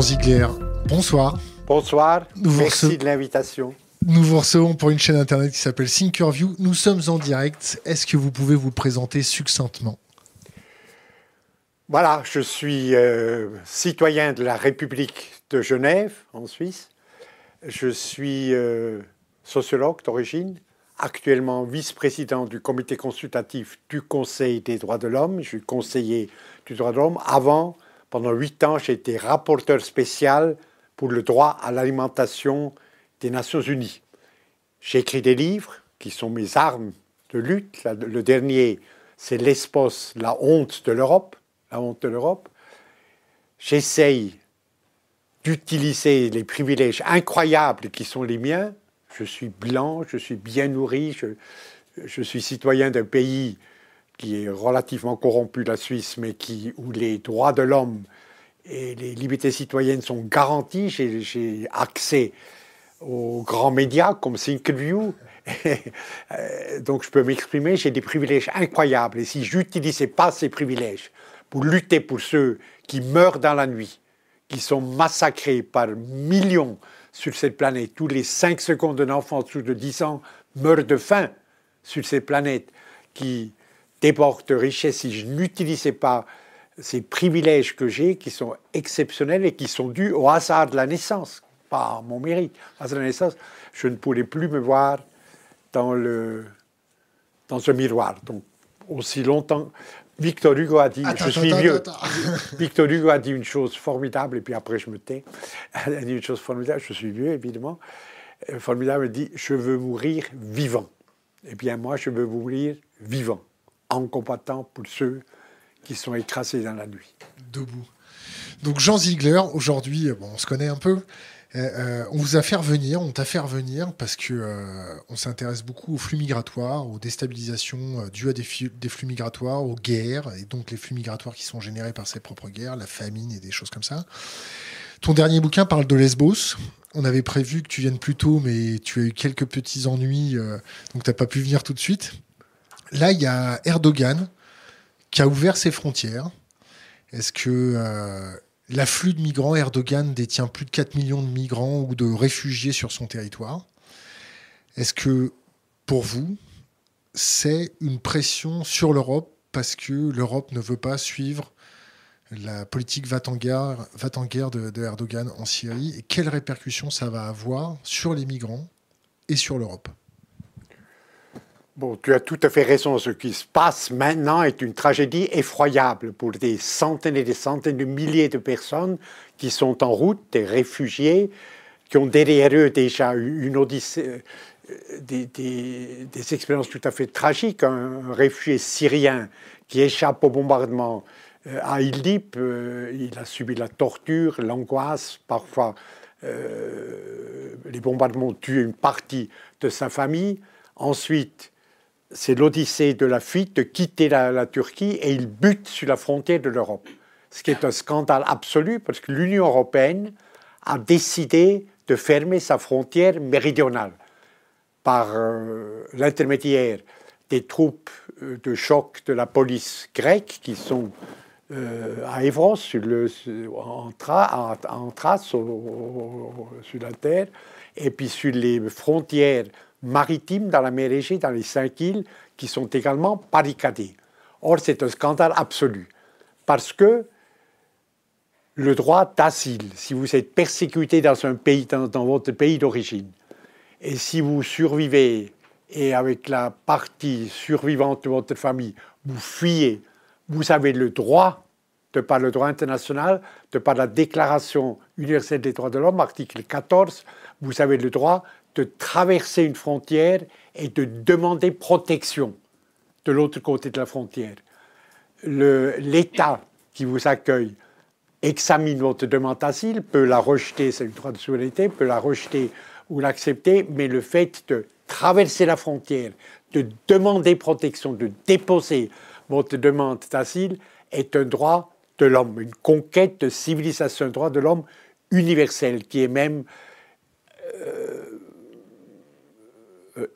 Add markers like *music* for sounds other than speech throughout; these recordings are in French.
Ziegler, bonsoir. Bonsoir, merci de l'invitation. Nous vous recevons pour une chaîne internet qui s'appelle Thinkerview. Nous sommes en direct. Est-ce que vous pouvez vous présenter succinctement? Voilà, je suis euh, citoyen de la République de Genève, en Suisse. Je suis euh, sociologue d'origine, actuellement vice-président du comité consultatif du Conseil des droits de l'homme. Je suis conseiller du droit de l'homme. Avant, pendant huit ans, j'ai été rapporteur spécial pour le droit à l'alimentation des Nations Unies. J'ai écrit des livres qui sont mes armes de lutte. Le dernier, c'est L'Espos, la honte de l'Europe. La honte de l'Europe. J'essaye d'utiliser les privilèges incroyables qui sont les miens. Je suis blanc, je suis bien nourri, je, je suis citoyen d'un pays qui est relativement corrompu, la Suisse, mais qui, où les droits de l'homme et les libertés citoyennes sont garanties. J'ai accès aux grands médias comme Thinkerview. *laughs* Euh, donc je peux m'exprimer, j'ai des privilèges incroyables. Et si j'utilisais pas ces privilèges pour lutter pour ceux qui meurent dans la nuit, qui sont massacrés par millions sur cette planète, tous les 5 secondes d'un enfant sous de 10 ans meurt de faim sur cette planète, qui déborde de richesse, si je n'utilisais pas ces privilèges que j'ai qui sont exceptionnels et qui sont dus au hasard de la naissance, pas à mon mérite. Au hasard de la naissance, je ne pourrais plus me voir dans, le, dans un miroir. Donc, aussi longtemps. Victor Hugo a dit, je suis vieux. Victor Hugo a dit une chose formidable, et puis après je me tais. Il a dit une chose formidable, je suis vieux évidemment. Euh, formidable, il dit, je veux mourir vivant. Et bien moi, je veux mourir vivant, en combattant pour ceux qui sont écrasés dans la nuit. Debout. Donc Jean Ziegler, aujourd'hui, bon, on se connaît un peu. Euh, euh, on vous a fait revenir, on t'a fait revenir parce que euh, on s'intéresse beaucoup aux flux migratoires, aux déstabilisations dues à des, des, flux migratoires, aux guerres et donc les flux migratoires qui sont générés par ces propres guerres, la famine et des choses comme ça. Ton dernier bouquin parle de Lesbos. On avait prévu que tu viennes plus tôt, mais tu as eu quelques petits ennuis, donc t'as pas pu venir tout de suite. Là, il y a Erdogan qui a ouvert ses frontières. Est-ce que euh, l'afflux de migrants, Erdogan détient plus de 4 millions de migrants ou de réfugiés sur son territoire? Est-ce que pour vous, c'est une pression sur l'Europe parce que l'Europe ne veut pas suivre la politique va-t-en-guerre de, de Erdogan en Syrie? Et quelles répercussions ça va avoir sur les migrants et sur l'Europe? Bon, tu as tout à fait raison. Ce qui se passe maintenant est une tragédie effroyable pour des centaines et des centaines de milliers de personnes qui sont en route, des réfugiés, qui ont derrière eux déjà une euh, des, des, expériences tout à fait tragiques. Un réfugié syrien qui échappe au bombardement euh, à Idlib, euh, il a subi la torture, l'angoisse, parfois les bombardements tuent une partie de sa famille. Ensuite, c'est l'odyssée de la fuite, de quitter la, Turquie, et il bute sur la frontière de l'Europe. Ce qui est un scandale absolu, parce que l'Union européenne a décidé de fermer sa frontière méridionale par euh, l'intermédiaire des troupes euh, de choc de la police grecque qui sont euh, à le, en, trace sur la terre, et puis sur les frontières maritimes dans la mer Égée, dans les cinq îles, qui sont également barricadées. Or, c'est un scandale absolu, parce que le droit d'asile, si vous êtes persécuté dans un pays, dans, dans votre pays d'origine, et si vous survivez et avec la partie survivante de votre famille, vous fuyez, vous avez le droit, de par le droit international, de par la Déclaration universelle des droits de l'homme, article 14, vous avez le droit de traverser une frontière et de demander protection de l'autre côté de la frontière. L'État qui vous accueille examine votre demande d'asile, peut la rejeter, c'est une droit de souveraineté, peut la rejeter ou l'accepter, mais le fait de traverser la frontière, de demander protection, de déposer votre demande d'asile est un droit de l'homme, une conquête de civilisation, un droit de l'homme universel qui est même euh,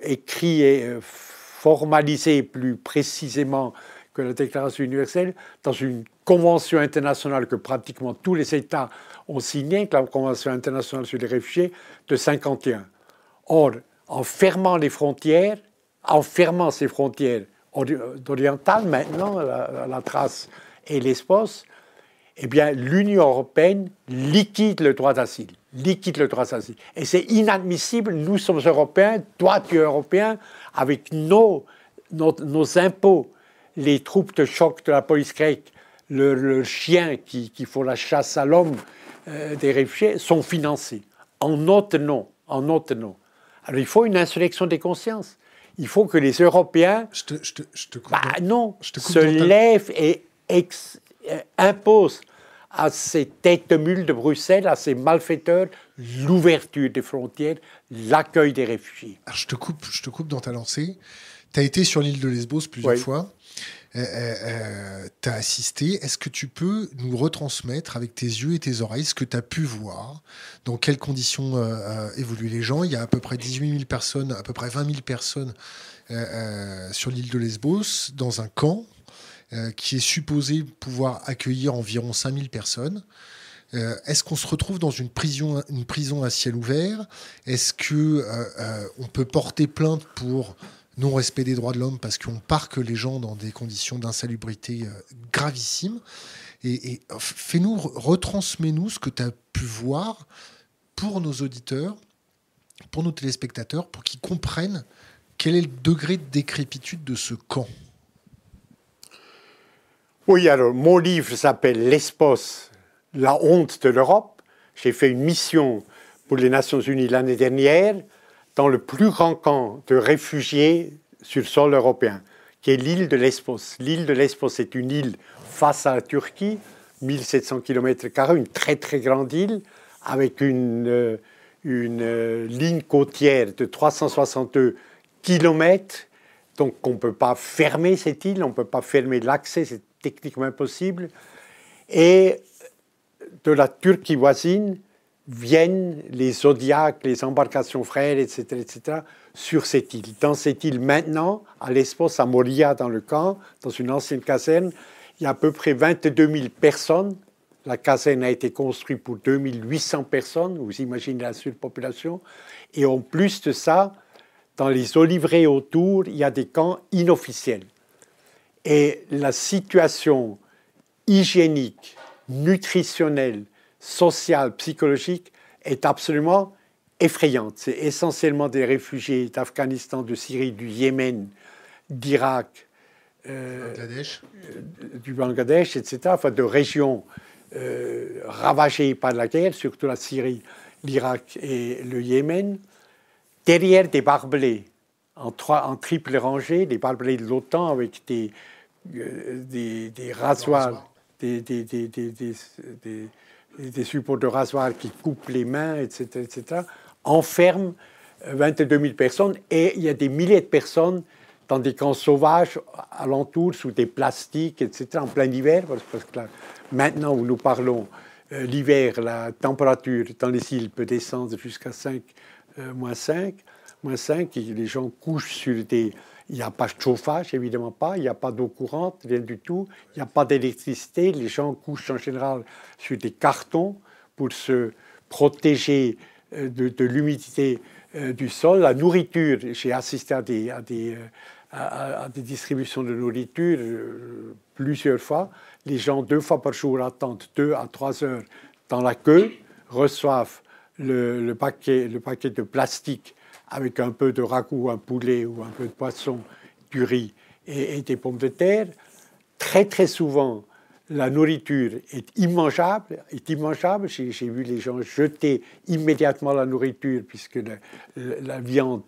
écrit et euh, formalisé plus précisément que la Déclaration universelle dans une convention internationale que pratiquement tous les États ont signée, la Convention internationale sur les réfugiés de 51. Or, en fermant les frontières, en fermant ces frontières orientales maintenant, la, la trace et l'espace, eh bien, l'Union européenne liquide le droit d'asile. Liquide le droit d'asile. Et c'est inadmissible. Nous sommes européens, toi tu es européen, avec nos, nos, impôts, les troupes de choc de la police grecque, le, chien qui, qui font la chasse à l'homme euh, des réfugiés sont financés en notre nom. En notre nom. Alors il faut une insurrection des consciences. Il faut que les Européens je te, je te, je te bah, non, se lèvent et ex, euh, imposent à ces têtes de mule de Bruxelles, à ces malfaiteurs, l'ouverture des frontières, l'accueil des réfugiés. je, te coupe, je te coupe dans ta lancée. Tu as été sur l'île de Lesbos plusieurs fois. Euh, euh, euh tu as assisté. Est-ce que tu peux nous retransmettre avec tes yeux et tes oreilles ce que tu as pu voir? Dans quelles conditions euh, évoluent les gens? Il y a à peu près 18 000 personnes, à peu près 20 000 personnes sur l'île de Lesbos, dans un camp euh, qui est supposé pouvoir accueillir environ 5000 personnes. Euh, est-ce qu'on se retrouve dans une prison, une prison à ciel ouvert? Est-ce que euh, on peut porter plainte pour non-respect des droits de l'homme parce qu'on parque les gens dans des conditions d'insalubrité gravissimes? Et, et fais-nous, retransmets-nous ce que tu as pu voir pour nos auditeurs, pour nos téléspectateurs, pour qu'ils comprennent quel est le degré de décrépitude de ce camp. Oui, alors mon livre s'appelle L'Espos, la honte de l'Europe. J'ai fait une mission pour les Nations Unies l'année dernière dans le plus grand camp de réfugiés sur le sol européen, qui est l'île de Lesbos. L'île de Lesbos est une île face à la Turquie, 1700 km, une très très grande île, avec une, euh, une euh, ligne côtière de 362 km. Donc on ne peut pas fermer cette île, on ne peut pas fermer l'accès, techniquement impossible. Et de la Turquie voisine viennent les zodiacs, les embarcations frères, etc., etc., sur cette île. Dans cette île, maintenant, à Lesbos, à Moria, dans le camp, dans une ancienne caserne, il y a à peu près 22 000 personnes. La caserne a été construite pour 2800 personnes, vous imaginez la surpopulation. Et en plus de ça, dans les oliveraies autour, il y a des camps inofficiels. Et la situation hygiénique, nutritionnelle, sociale, psychologique est absolument effrayante. C'est essentiellement des réfugiés d'Afghanistan, de Syrie, du Yémen, d'Irak, euh, du Bangladesh, etc., enfin de régions euh, ravagées par la guerre, surtout la Syrie, l'Irak et le Yémen, derrière des barbelés en, trois, en triple rangée, des barbelés de l'OTAN avec des, euh, des, des, rasoirs, des, des, des, supports de rasoirs qui coupent les mains, etc., etc., enferment 22 000 personnes et il y a des milliers de personnes dans des camps sauvages alentours sous des plastiques, etc., en plein hiver, parce que maintenant où nous parlons, euh, l'hiver, la température dans les îles peut descendre jusqu'à 5, euh, moins 5, moins 5, et les gens couchent sur des, il n'y a pas de chauffage, évidemment pas. Il n'y a pas d'eau courante, rien du tout. Il n'y a pas d'électricité. Les gens couchent en général sur des cartons pour se protéger euh, de, l'humidité euh, du sol. La nourriture, j'ai assisté à des, à des, euh, à, des, distributions de nourriture plusieurs fois. Les gens, deux fois par jour, attendent deux à trois heures dans la queue, reçoivent le, paquet, le paquet de plastique avec un peu de ragoût, un poulet ou un peu de poisson, du riz et, des pommes de terre. Très très souvent, la nourriture est immangeable, est immangeable. J'ai, vu les gens jeter immédiatement la nourriture puisque la, viande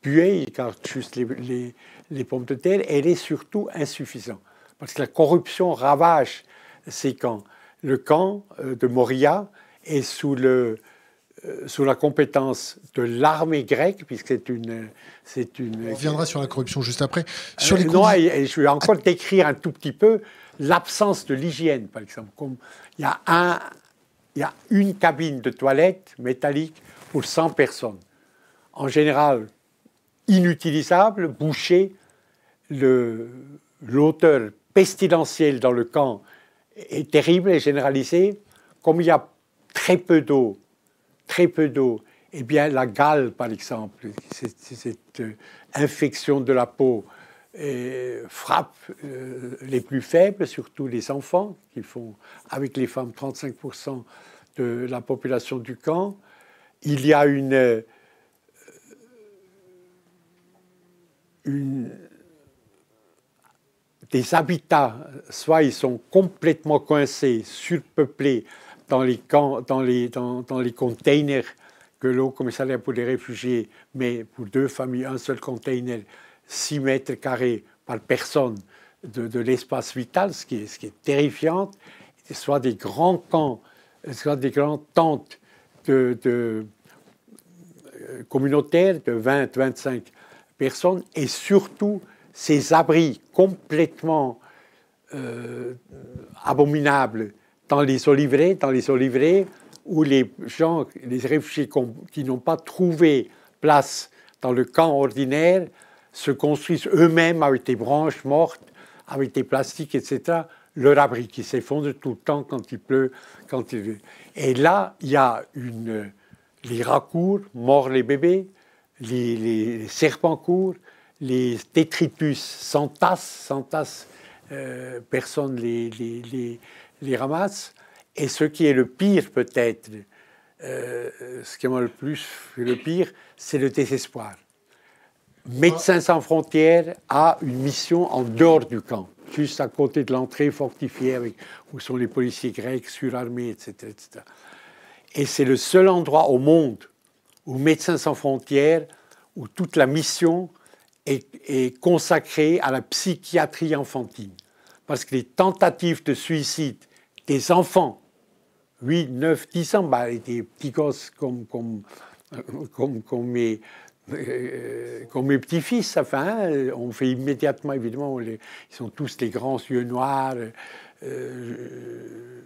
puait, ils gardent juste les, les, pommes de terre. Elle est surtout insuffisante parce que la corruption ravage ces camps. Le camp euh, de Moria est sous le, sous la compétence de l'armée grecque, puisque c'est une, c'est une. On reviendra sur la corruption juste après. Sur les euh, non, je vais encore décrire un tout petit peu l'absence de l'hygiène, par exemple. Comme il y a un, il y a une cabine de toilette métallique pour 100 personnes. En général, inutilisable, bouchée. Le, l'auteur pestilentiel dans le camp est terrible et généralisée. Comme il y a très peu d'eau, très peu d'eau, eh bien la gale, par exemple, cette euh, infection de la peau, euh, frappe euh, les plus faibles, surtout les enfants, qui font, avec les femmes, 35% de la population du camp. Il y a une des habitats, soit ils sont complètement coincés, surpeuplés dans les, camps, dans les, dans, les containers que l'eau commissariat pour les réfugiés met pour deux familles un seul container, 6 mètres carrés par personne de, l'espace vital, ce qui est, ce qui est terrifiant, soit des grands camps, soit des grandes tentes de, de euh, communautaires de 20-25 personnes, et surtout ces abris complètement euh, abominables dans les oliveraies, dans les où les gens, les réfugiés qui n'ont pas trouvé place dans le camp ordinaire se construisent eux-mêmes avec des branches mortes, avec des plastiques, etc., leur abri qui s'effondre tout le temps quand il pleut, quand il... Et là, il y a une... les rats courent, morts les bébés, les, serpents courent, les détritus s'entassent, s'entassent, euh, personne les, les, ramasse. Et ce qui est le pire peut-être, euh, ce qui m'a le plus le pire, c'est le désespoir. Médecins sans frontières a une mission en dehors du camp, juste à côté de l'entrée fortifiée où sont les policiers grecs surarmés, etc. etc. Et c'est le seul endroit au monde où Médecins sans frontières, où toute la mission est, consacré à la psychiatrie enfantine. Parce que les tentatives de suicide des enfants, 8, 9, 10 ans, bah, des petits gosses comme, euh, comme mes petits-fils, enfin, on fait immédiatement, évidemment, ils sont tous des grands yeux noirs, euh,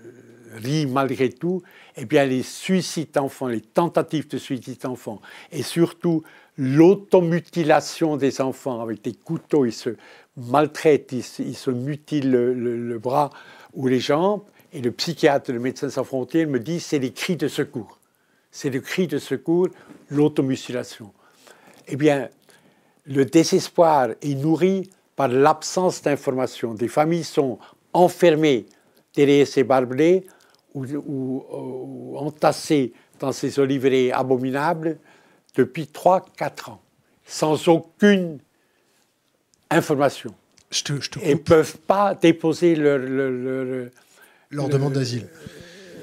rient malgré tout. Eh bien, les suicides d'enfants, les tentatives de suicide d'enfants, et surtout l'automutilation des enfants avec des couteaux, ils se maltraitent, ils, se mutilent le, bras ou les jambes. Et le psychiatre, le médecin sans frontières me dit c'est les cris de secours. C'est le cri de secours, l'automutilation. Eh bien, le désespoir est nourri par l'absence d'information. Des familles sont enfermées derrière ces barbelés ou, ou entassées dans ces oliveraies abominables depuis 3-4 ans, sans aucune information. Je te, je Et ne peuvent pas déposer leur, leur, demande d'asile.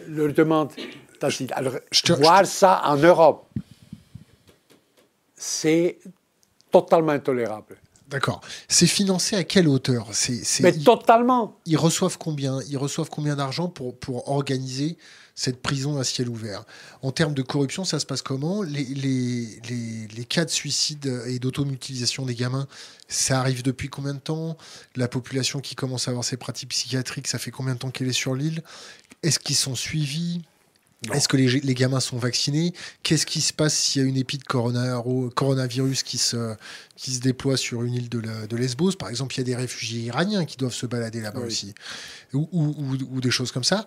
Leur demande d'asile. Alors, voir ça en Europe, c'est totalement intolérable. D'accord. C'est financé à quelle hauteur? C'est, Mais totalement. Ils reçoivent combien? Ils reçoivent combien d'argent pour, pour organiser cette prison à ciel ouvert. En termes de corruption, ça se passe comment les, les, les, cas de suicide et d'automutilisation des gamins, ça arrive depuis combien de temps La population qui commence à avoir ces pratiques psychiatriques, ça fait combien de temps qu'elle est sur l'île Est-ce qu'ils sont suivis est-ce que les, les, gamins sont vaccinés Qu'est-ce qui se passe s'il y a une épide coronavirus qui se, qui se déploie sur une île de, de, Lesbos? Par exemple, il y a des réfugiés iraniens qui doivent se balader là-bas aussi, ou, ou, ou, des choses comme ça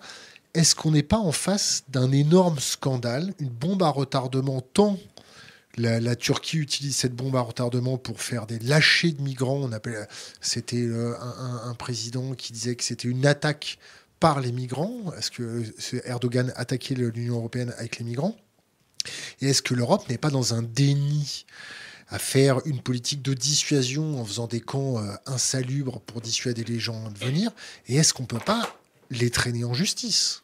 est-ce qu'on n'est pas en face d'un énorme scandale, une bombe à retardement tant la, Turquie utilise cette bombe à retardement pour faire des lâchers de migrants. C'était euh, un, président qui disait que c'était une attaque par les migrants. Est-ce que Erdogan attaquait l'Union européenne avec les migrants? Et est-ce que l'Europe n'est pas dans un déni à faire une politique de dissuasion en faisant des camps euh, insalubres pour dissuader les gens de venir? Et est-ce qu'on ne peut pas les traîner en justice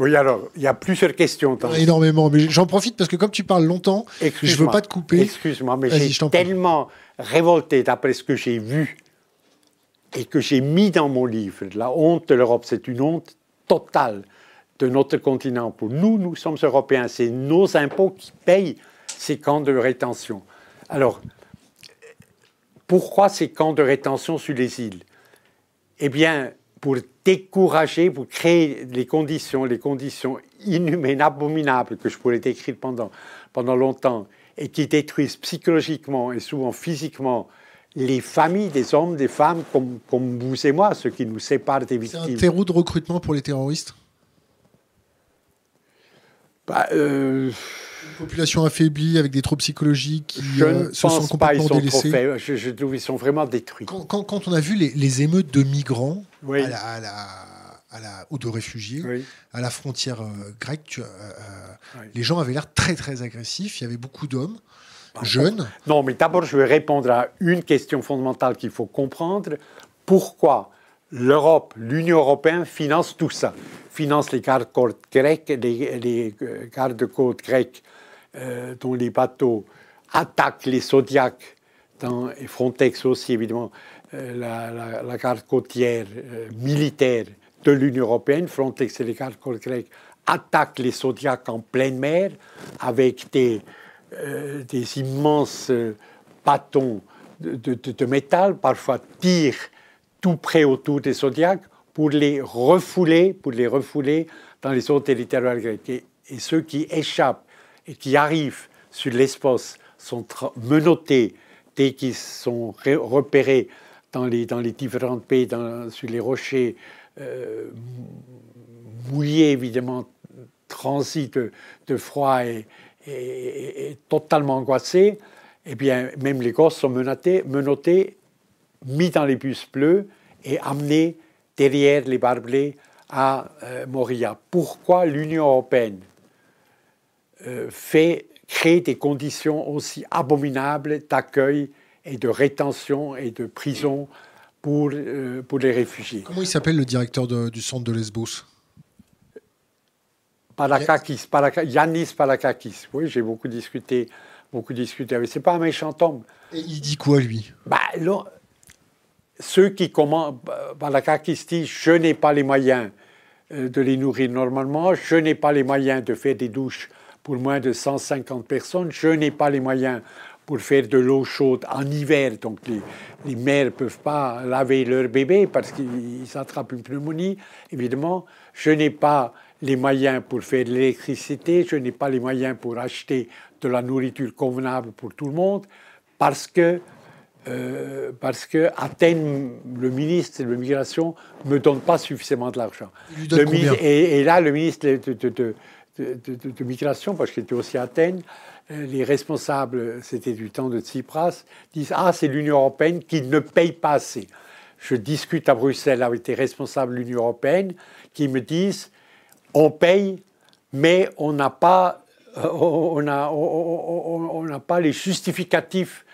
oui, alors, il y a plusieurs questions. Énormément, mais j'en profite parce que comme tu parles longtemps, je ne veux pas te couper. Excuse-moi, mais j'ai tellement révolté d'après ce que j'ai vu et que j'ai mis dans mon livre. La honte de l'Europe, c'est une honte totale de notre continent. Pour nous, nous sommes Européens, c'est nos impôts qui payent ces camps de rétention. Alors, pourquoi ces camps de rétention sur les îles? Eh bien, pour décourager, pour créer les conditions, les conditions inhumaines, abominables que je pourrais décrire pendant, pendant longtemps et qui détruisent psychologiquement et souvent physiquement les familles des hommes, des femmes comme, comme vous et moi, ceux qui nous séparent des C'est victimes. un terreau de recrutement pour les terroristes? Bah, euh, population affaiblie avec des troupes psychologiques qui je euh, ne se pense sont pas, ils sont trop. Je, je trouve qu'ils sont vraiment détruits. Quand, quand- quand on a vu les, les émeutes de migrants Oui. à la, à la- à la- ou de réfugiés Oui. à la frontière euh, grecque, tu- euh, euh, Oui. les gens avaient l'air très très agressifs. Il y avait beaucoup d'hommes jeunes. Non, mais d'abord, je vais répondre à une question fondamentale qu'il faut comprendre. Pourquoi l'Europe, l'Union européenne finance tout ça? Finance les gardes-côtes grecs, les, les gardes-côtes grecs euh, dont les bateaux attaquent les Zodiacs, dans, et Frontex aussi, évidemment, euh, la, la- garde côtière euh, militaire de l'Union européenne, Frontex et les gardes-côtes grecs attaquent les Zodiacs en pleine mer avec des, immenses bâtons de, métal, parfois tirent tout près autour des Zodiacs pour les refouler, pour les refouler dans les eaux territoriales grecques. Et, ceux qui échappent qui arrivent sur l'espace sont menottés dès qu'ils sont ré- repérés dans les, dans les différents pays, sur les rochers euh, mouillés, évidemment, transit de, de froid et, totalement angoissés, eh bien, même les gosses sont menottés, menottés mis dans les bus bleus et amenés derrière les barbelés à euh, Moria. Pourquoi l'Union européenne fait, crée des conditions aussi abominables d'accueil et de rétention et de prison pour, euh, pour les réfugiés Comment il s'appelle le directeur de- du centre de Lesbos? Palakakis, Palaka- Yannis Palakakis. Oui, j'ai beaucoup discuté, beaucoup discuté avec. C'est pas un méchant homme. Et il dit quoi lui? Bah, là, ceux qui commandent, Balakakis dit Je n'ai pas les moyens euh, de les nourrir normalement, je n'ai pas les moyens de faire des douches pour moins de 150 personnes, je n'ai pas les moyens pour faire de l'eau chaude en hiver, donc les, les mères ne peuvent pas laver leur bébé parce qu'ils attrapent une pneumonie, évidemment. Je n'ai pas les moyens pour faire de l'électricité, je n'ai pas les moyens pour acheter de la nourriture convenable pour tout le monde, parce que euh, parce que Athènes, le ministre de l'immigration, ne me donne pas suffisamment de l'argent. Et, et là, le ministre de, de, de, de, migration, parce qu'il était aussi à Athènes, euh, les responsables, c'était du temps de Tsipras, disent Ah, c'est l'Union européenne qui ne paye pas assez. Je discute à Bruxelles avec des responsables de l'Union européenne qui me disent On paye, mais on n'a pas, euh, on n'a on- pas les justificatifs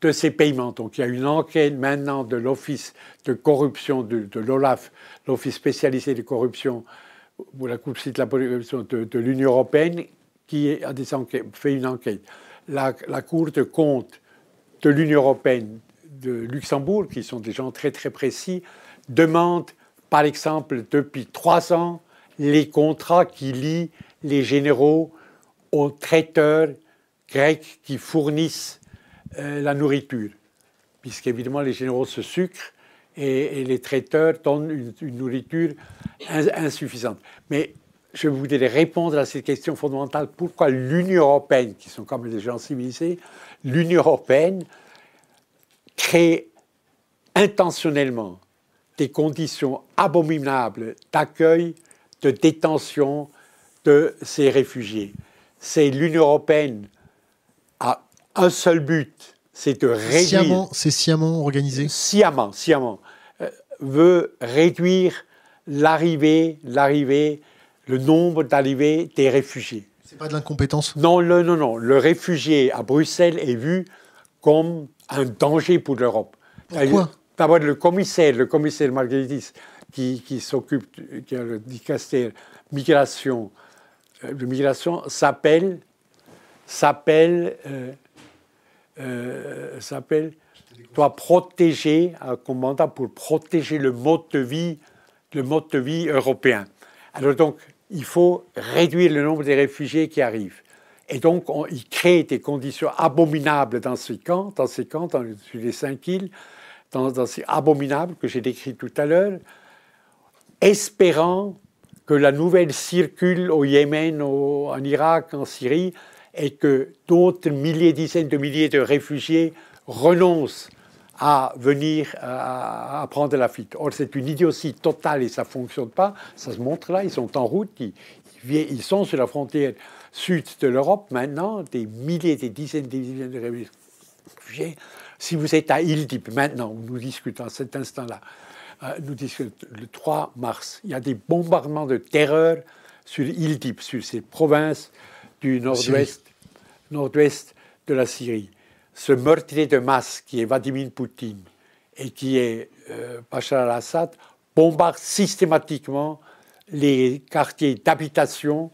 de ces paiements. Donc il y a une enquête maintenant de l'Office de corruption de, de l'OLAF, l'Office spécialisé de corruption, la Cour de la de, de l'Union européenne, qui fait une enquête. La, la Cour de compte de l'Union européenne de Luxembourg, qui sont des gens très très précis, demande par exemple depuis trois ans les contrats qui lient les généraux aux traiteurs grecs qui fournissent euh, la nourriture, puisqu'évidemment les généraux se sucrent et, et les traiteurs donnent une, une nourriture ins- insuffisante. Mais je voudrais répondre à cette question fondamentale. Pourquoi l'Union européenne, qui sont quand même des gens civilisés, l'Union européenne crée intentionnellement des conditions abominables d'accueil, de détention de ces réfugiés? C'est l'Union européenne a un seul but, c'est de réduire Sciemment, c'est sciemment organisé. sciemment, sciemment, veut réduire l'arrivée, l'arrivée, le nombre d'arrivées des réfugiés. C'est pas de l'incompétence? Non, le, non, non. Le réfugié à Bruxelles est vu comme un danger pour l'Europe. Pourquoi? D'abord, le commissaire, le commissaire Margaritis, qui, qui s'occupe, qui a le dicaster migration, euh, de migration, s'appelle, s'appelle, euh, euh, s'appelle, doit protéger, un commandant pour protéger le mode de vie, le mode de vie européen. Alors donc, il faut réduire le nombre des réfugiés qui arrivent. Et donc, on, il crée des conditions abominables dans ces camps, dans ces camps, dans, les cinq îles, dans, ces abominables que j'ai décrits tout à l'heure, espérant que la nouvelle circule au Yémen, en Irak, en Syrie, et que d'autres milliers, dizaines de milliers de réfugiés renoncent à venir à, prendre la fuite. Or, c'est une idiotie totale et ça ne fonctionne pas. Ça se montre là, ils sont en route, ils, ils sont sur la frontière sud de l'Europe maintenant, des milliers, des dizaines, des dizaines de réfugiés. Si vous êtes à Idlib maintenant, où nous discutons à cet instant-là, euh, nous discutons le 3 mars, il y a des bombardements de terreur sur Idlib, sur ces provinces du nord-ouest nord-ouest de la Syrie. Ce meurtrier de masse qui est Vladimir Poutine et qui est euh, Bachar al-Assad bombarde systématiquement les quartiers d'habitation,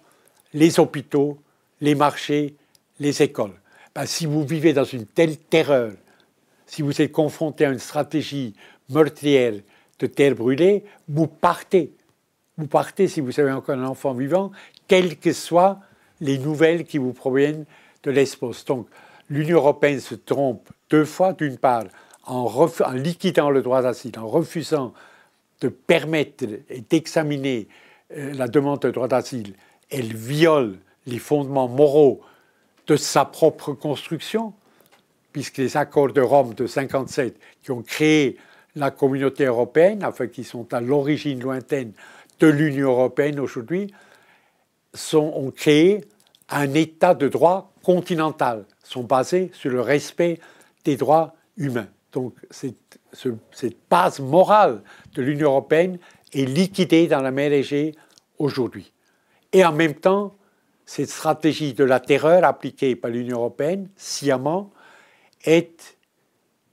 les hôpitaux, les marchés, les écoles. Ben, si vous vivez dans une telle terreur, si vous êtes confronté à une stratégie meurtrière de terre brûlée, vous partez. Vous partez si vous avez encore un enfant vivant, quelles que soient les nouvelles qui vous proviennent de. Donc l'Union européenne se trompe deux fois, d'une part en, liquidant le droit d'asile, en refusant de permettre et d'examiner euh, la demande de droit d'asile, elle viole les fondements moraux de sa propre construction, puisque les accords de Rome de 57 qui ont créé la communauté européenne, enfin qui sont à l'origine lointaine de l'Union européenne aujourd'hui, ont créé un état de droit continental, sont basés sur le respect des droits humains. Donc cette, cette base morale de l'Union européenne est liquidée dans la mer Égée aujourd'hui. Et en même temps, cette stratégie de la terreur appliquée par l'Union européenne, sciemment, est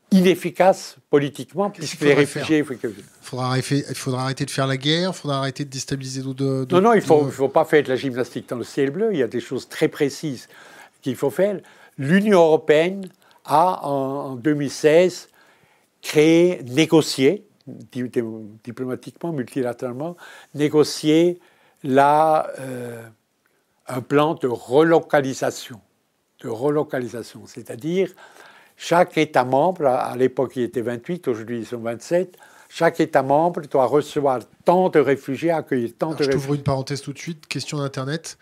inefficace politiquement, puisque les réfugiés... Il faudra, arrêter de faire la guerre, il faudra arrêter de déstabiliser d'autres... Non, non, il ne faut, faut, pas faire de la gymnastique dans le ciel bleu, il y a des choses très précises qu'il faut faire. L'Union européenne a, en, 2016, créé, négocié, diplomatiquement, multilatéralement, négocié la, euh, un plan de relocalisation, de relocalisation, c'est-à-dire chaque État membre, à l'époque il était 28, aujourd'hui ils sont 27, chaque État membre doit recevoir tant de réfugiés, accueillir tant de réfugiés. Je t'ouvre une parenthèse tout de suite, question d'Internet.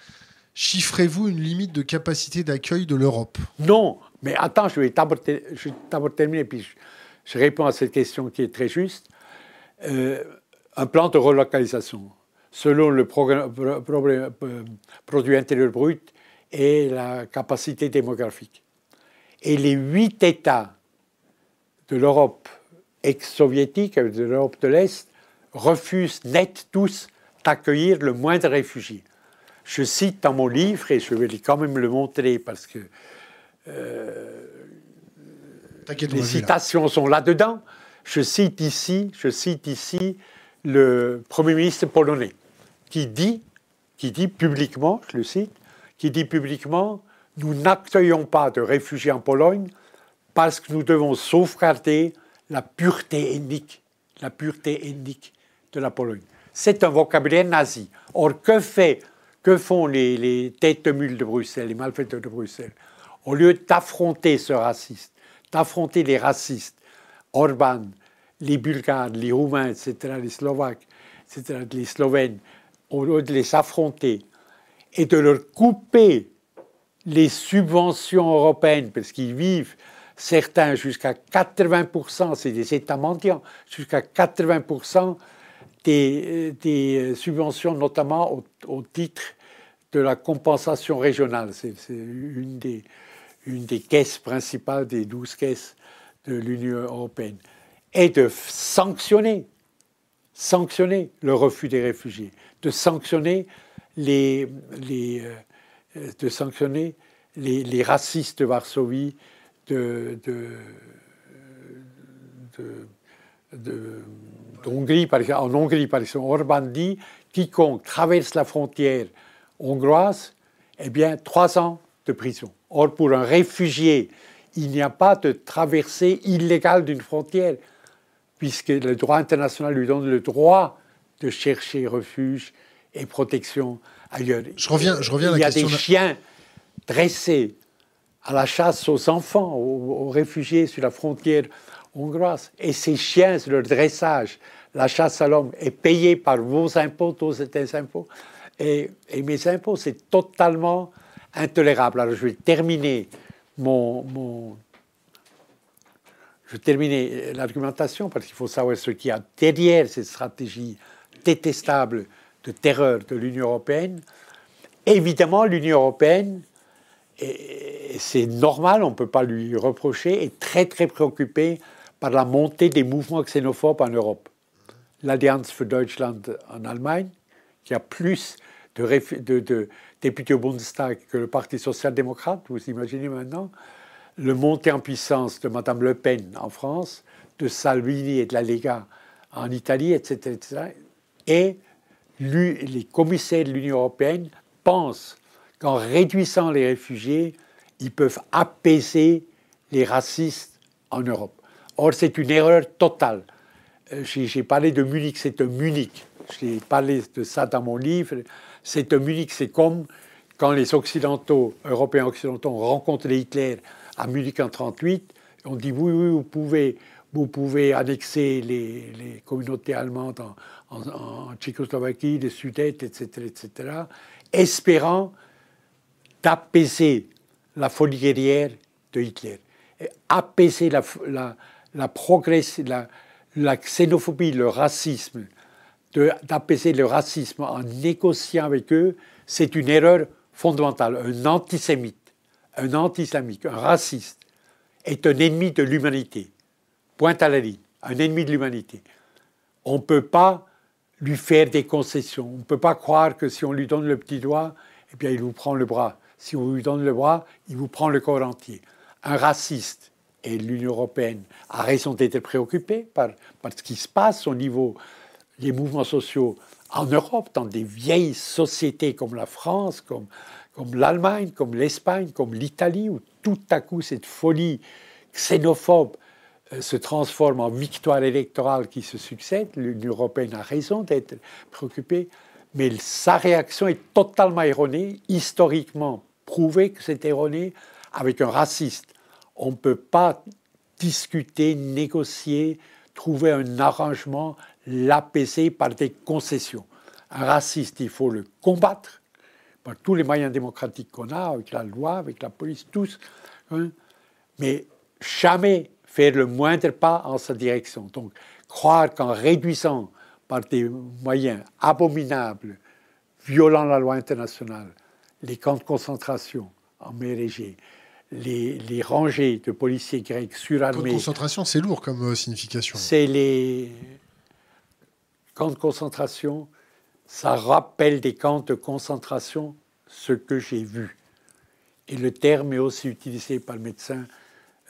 Chiffrez-vous une limite de capacité d'accueil de l'Europe? Non, mais attends, je vais d'abord terminer, puis je, réponds à cette question qui est très juste. Euh, un plan de relocalisation selon le euh, produit intérieur brut et la capacité démographique. Et les huit États de l'Europe ex-soviétique, de l'Europe de l'Est, refusent net tous d'accueillir le moins de réfugiés. Je cite dans mon livre, et je vais quand même le montrer parce que euh, les citations sont là-dedans. Je cite ici, je cite ici le Premier ministre polonais qui dit, qui dit publiquement, je le cite, qui dit publiquement, nous n'accueillons pas de réfugiés en Pologne parce que nous devons sauvegarder la pureté ethnique, la pureté ethnique de la Pologne. C'est un vocabulaire nazi. Or, que, fait, que font les, têtes de de Bruxelles, les malfaiteurs de Bruxelles? Au lieu d'affronter ce raciste, d'affronter les racistes, Orban, les Bulgares, les Roumains, etc., les Slovaques, etc., les Slovènes, au lieu de les affronter et de leur couper les subventions européennes, parce qu'ils vivent, certains jusqu'à 80%, c'est des États mendiants, jusqu'à 80% des, des, subventions, notamment au, titre de la compensation régionale. C'est une des, une des caisses principales des 12 caisses de l'Union européenne. Et de sanctionner, sanctionner le refus des réfugiés de sanctionner les, les euh, de sanctionner les, racistes de Varsovie, de, de, Hongrie, par exemple, en Hongrie, par exemple, Orban dit quiconque traverse la frontière hongroise, eh bien, trois ans de prison. Or, pour un réfugié, il n'y a pas de traversée illégale d'une frontière, puisque le droit international lui donne le droit de chercher refuge et protection ailleurs. Je reviens, je reviens à la Il y a des chiens dressés à la chasse aux enfants, aux, réfugiés sur la frontière hongroise. Et ces chiens, leur dressage, la chasse à l'homme, est payé par vos impôts, tous ces impôts. Et, mes impôts, c'est totalement intolérable. Alors je vais terminer mon, mon je terminer l'argumentation parce qu'il faut savoir ce qu'il y a derrière cette stratégie détestable de terreur de l'Union européenne. Évidemment, l'Union européenne, c'est normal, on ne peut pas lui reprocher, est très très préoccupée par la montée des mouvements xénophobes en Europe. L'Alliance für Deutschland en Allemagne, qui a plus de, députés au Bundestag que le Parti social-démocrate, vous imaginez maintenant, le montée en puissance de Mme Le Pen en France, de Salvini et de la Lega en Italie, etc. etc. et les commissaires de l'Union européenne pensent qu'en réduisant les réfugiés, ils peuvent apaiser les racistes en Europe. Or, c'est une erreur totale. Euh, j'ai parlé de Munich, c'est un Munich. J'ai parlé de ça dans mon livre. C'est un Munich, c'est comme quand les Occidentaux, Européens occidentaux, ont rencontré Hitler à Munich en 1938. On dit oui, oui, vous pouvez, vous pouvez annexer les, communautés allemandes en, Tchécoslovaquie, les Sudètes, etc., etc., espérant d'apaiser la folie guerrière de Hitler, apaiser la, la, xénophobie, le racisme, d'apaiser le racisme en négociant avec eux, c'est une erreur fondamentale. Un antisémite, un antislamique, un raciste est un ennemi de l'humanité. Point à la ligne, un ennemi de l'humanité. On ne peut pas lui faire des concessions. On ne peut pas croire que si on lui donne le petit doigt, eh bien, il vous prend le bras. Si on lui donne le bras, il vous prend le corps entier. Un raciste, et l'Union européenne a raison d'être préoccupée par, ce qui se passe au niveau des mouvements sociaux en Europe, dans des vieilles sociétés comme la France, comme, l'Allemagne, comme l'Espagne, comme l'Italie, où tout à coup cette folie xénophobe euh, se transforme en victoire électorale qui se succède. L'Union européenne a raison d'être préoccupée, mais sa réaction est totalement erronée, historiquement prouvé que c'est erroné, avec un raciste. On ne peut pas discuter, négocier, trouver un arrangement, l'apaiser par des concessions. Un raciste, il faut le combattre par tous les moyens démocratiques qu'on a, avec la loi, avec la police, tous. Hein. mais jamais faire le moindre pas en sa direction. Donc, croire qu'en réduisant par des moyens abominables, violant la loi internationale, les camps de concentration en mer Égée, les, les, rangées de policiers grecs surarmés. Camps de concentration, c'est lourd comme euh, signification. C'est les camps de concentration. Ça rappelle des camps de concentration, ce que j'ai vu. Et le terme est aussi utilisé par Médecins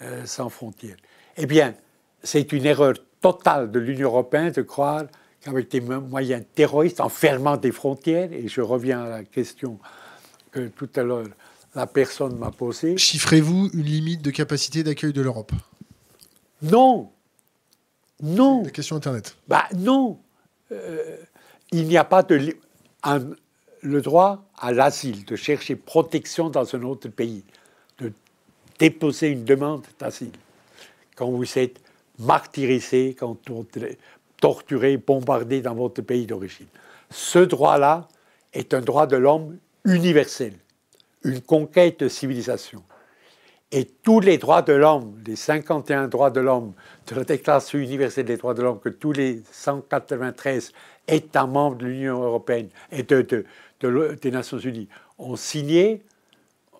euh, sans frontières. Eh bien, c'est une erreur totale de l'Union européenne de croire qu'avec des moyens terroristes, en fermant des frontières, et je reviens à la question que tout à l'heure la personne m'a posée. Chiffrez-vous une limite de capacité d'accueil de l'Europe? Non. Non. La question Internet. Bah non. Euh, il n'y a pas de le droit à l'asile, de chercher protection dans un autre pays, de déposer une demande d'asile quand vous êtes martyrisé, quand vous êtes torturé, bombardé dans votre pays d'origine. Ce droit-là est un droit de l'homme universel, une conquête de civilisation. Et tous les droits de l'homme, les 51 droits de l'homme de la Déclaration universelle des droits de l'homme, que tous les 193 États membres de l'Union européenne et de, des Nations unies ont signé, euh,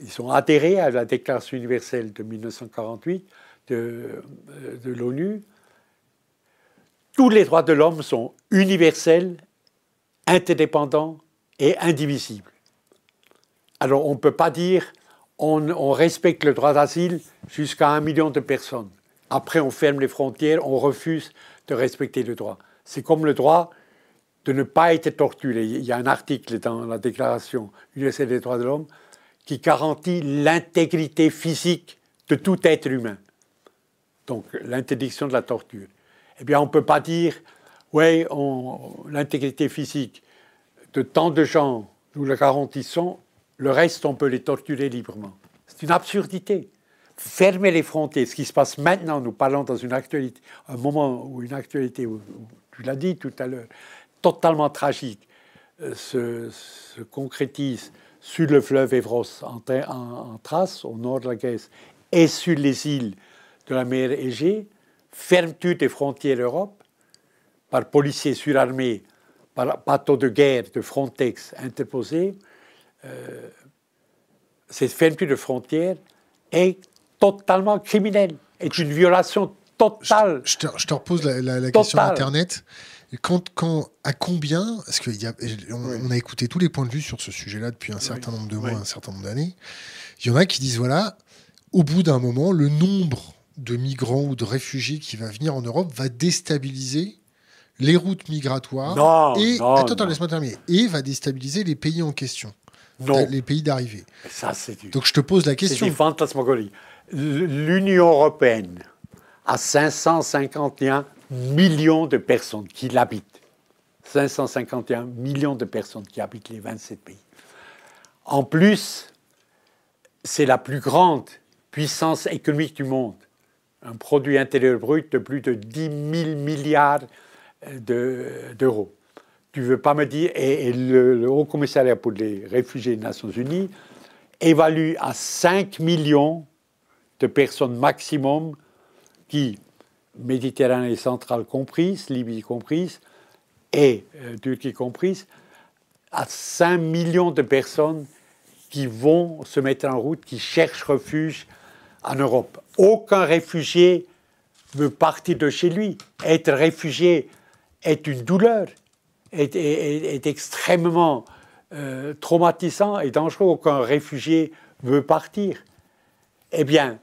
ils ont adhéré à la Déclaration universelle de 1948, de, de l'ONU, tous les droits de l'homme sont universels, interdépendants et indivisibles. Alors on ne peut pas dire on, respecte le droit d'asile jusqu'à un million de personnes. Après on ferme les frontières, on refuse de respecter le droit. C'est comme le droit de ne pas être torturé. Il y a un article dans la Déclaration universelle des droits de l'homme qui garantit l'intégrité physique de tout être humain donc l'interdiction de la torture. Eh bien, on ne peut pas dire, oui, l'intégrité physique de tant de gens, nous le garantissons, le reste, on peut les torturer librement. C'est une absurdité. Fermer les frontières, ce qui se passe maintenant, nous parlons dans une actualité, un moment où une actualité, tu l'as dit tout à l'heure, totalement tragique, euh, se, concrétise sur le fleuve Évros en, en, en Thrace, au nord de la Grèce, et sur les îles de la mer Égée, fermeture des frontières Europe par policiers surarmés, par bateaux de guerre de Frontex interposés, euh, cette fermeture de frontières est totalement criminelle, est une violation totale. Je, te, repose la, question Internet. Quand, quand, à combien, parce qu'on on, a écouté tous les points de vue sur ce sujet-là depuis un certain nombre de mois, un certain nombre d'années, il y en a qui disent voilà, au bout d'un moment, le nombre de migrants ou de réfugiés qui va venir en Europe va déstabiliser les routes migratoires et attends, laisse-moi terminer. Et va déstabiliser les pays en question, les pays d'arrivée. Donc je te pose la question. C'est fantasmagorie. L'Union européenne a 551 millions de personnes qui l'habitent. 551 millions de personnes qui habitent les 27 pays. En plus, c'est la plus grande puissance économique du monde. Un produit intérieur brut de plus de 10 000 milliards d'euros. Tu veux pas me dire, et, le, Haut Commissariat pour les réfugiés des Nations Unies évalue à 5 millions de personnes maximum qui, Méditerranée centrale comprise, Libye comprise, et euh, Turquie comprise, à 5 millions de personnes qui vont se mettre en route, qui cherchent refuge en Europe. Aucun réfugié veut partir de chez lui. Être réfugié est une douleur, est, extrêmement euh, traumatisant et dangereux. Aucun réfugié veut partir. Eh bien,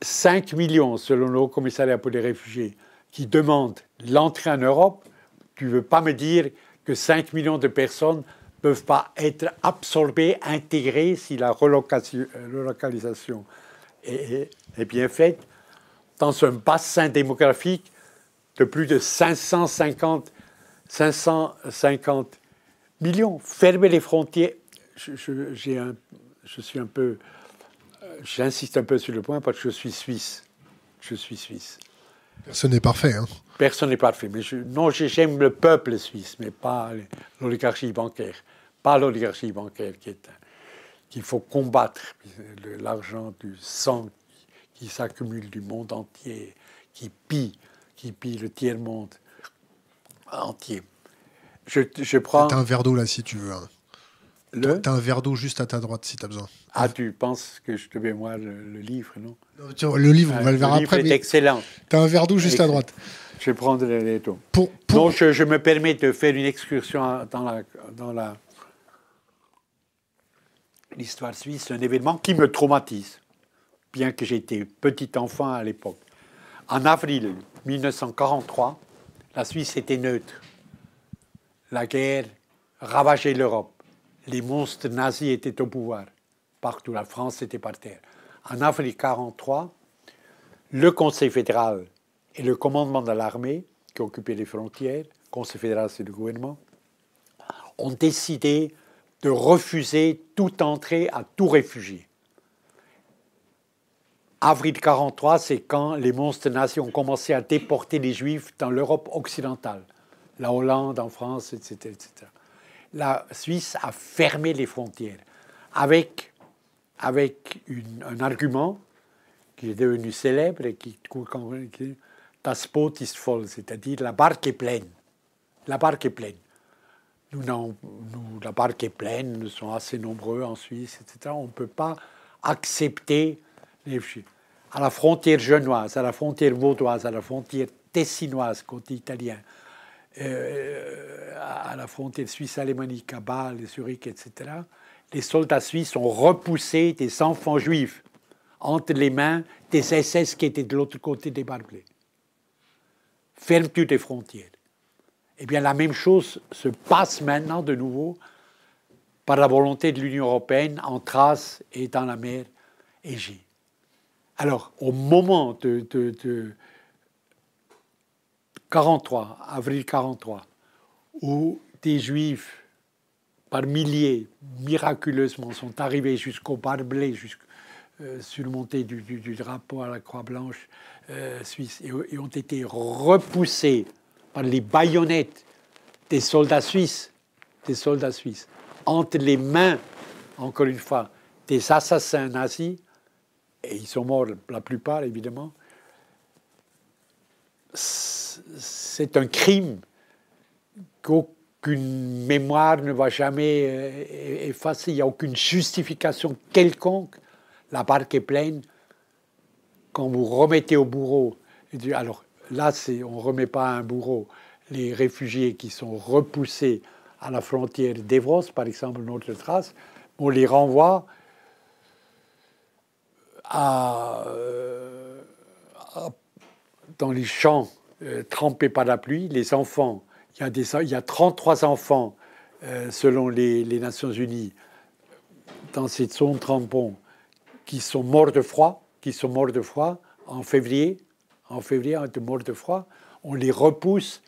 5 millions, selon le Haut Commissariat pour les réfugiés, qui demandent l'entrée en Europe, tu ne veux pas me dire que 5 millions de personnes ne peuvent pas être absorbées, intégrées si la relocalisation est, est bien faite dans un bassin démographique de plus de 550, 550 millions. Fermer les frontières, je, je suis un peu J'insiste un peu sur le point parce que je suis suisse. Je suis suisse. Personne n'est parfait. Hein. Personne n'est parfait. Mais je, non, j'aime le peuple suisse, mais pas l'oligarchie bancaire. Pas l'oligarchie bancaire qu'il faut combattre. L'argent du sang qui, s'accumule du monde entier, qui pille, qui pille le tiers-monde entier. Je, je prends. un verre d'eau là si tu veux. Hein. Le... T'as un verre d'eau juste à ta droite si tu as besoin. Ah, tu penses que je te mets moi le, livre, non, Le livre, on va le voir après. Le livre est excellent. Tu as un verre d'eau juste à droite. Je vais prendre les taux. Pour, Non, je, me permets de faire une excursion dans la, dans la l'histoire suisse, un événement qui me traumatise, bien que j'étais petit enfant à l'époque. En avril 1943, la Suisse était neutre. La guerre ravageait l'Europe les monstres nazis étaient au pouvoir. Partout, la France était par terre. En avril 1943, le Conseil fédéral et le commandement de l'armée, qui occupaient les frontières, le Conseil fédéral c'est le gouvernement, ont décidé de refuser toute entrée à tout réfugié. Avril 1943, c'est quand les monstres nazis ont commencé à déporter les juifs dans l'Europe occidentale, la Hollande, en France, etc. etc la Suisse a fermé les frontières avec, avec un argument qui est devenu célèbre et qui Das Boot ist voll, c'est-à-dire la barque est pleine. La barque est pleine. Nous, nous, la barque est pleine, nous sommes assez nombreux en Suisse, etc. On ne peut pas accepter les À la frontière genoise, à la frontière vaudoise, à la frontière tessinoise côté italien, euh, à la frontière suisse-alémanique, à Bâle, Zurich, etc., les soldats suisses ont repoussé des enfants juifs entre les mains des SS qui étaient de l'autre côté des barbelés. Fermeture des frontières. Eh bien, la même chose se passe maintenant de nouveau par la volonté de l'Union européenne en Thrace et dans la mer Égée. Alors, au moment de, de 43, avril 43, où des juifs par milliers, miraculeusement, sont arrivés jusqu'au barbelé, jusqu'au euh, surmonté du, drapeau à la Croix-Blanche euh, suisse, et, ont été repoussés par les baïonnettes des soldats suisses, des soldats suisses, entre les mains, encore une fois, des assassins nazis, et ils sont morts la plupart évidemment, c'est un crime qu'aucune mémoire ne va jamais euh, effacer, il n'y a aucune justification quelconque. La barque est pleine. Quand vous remettez au bourreau, alors là, on ne remet pas à un bourreau les réfugiés qui sont repoussés à la frontière d'Evros, par exemple, notre trace, on les renvoie euh, dans les champs euh, trempés par la pluie. Les enfants, il y a, des, il y a 33 enfants, euh, selon les, Nations Unies, dans cette zone trempon, qui sont morts de froid, qui sont morts de froid en février. En février, de morts de froid. On les repousse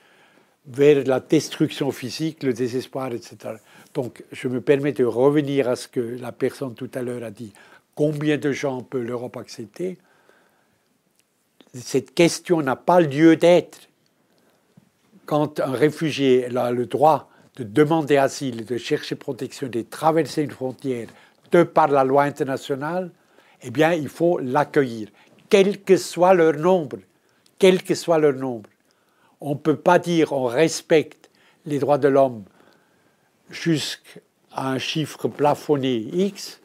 vers la destruction physique, le désespoir, etc. Donc, je me permets de revenir à ce que la personne tout à l'heure a dit. Combien de gens peut l'Europe accepter Cette question n'a pas lieu d'être. Quand un réfugié a le droit de demander asile, de chercher protection, de traverser une frontière de par la loi internationale, eh bien, il faut l'accueillir, quel que soit leur nombre, quel que soit leur nombre. On ne peut pas dire on respecte les droits de l'homme jusqu'à un chiffre plafonné X,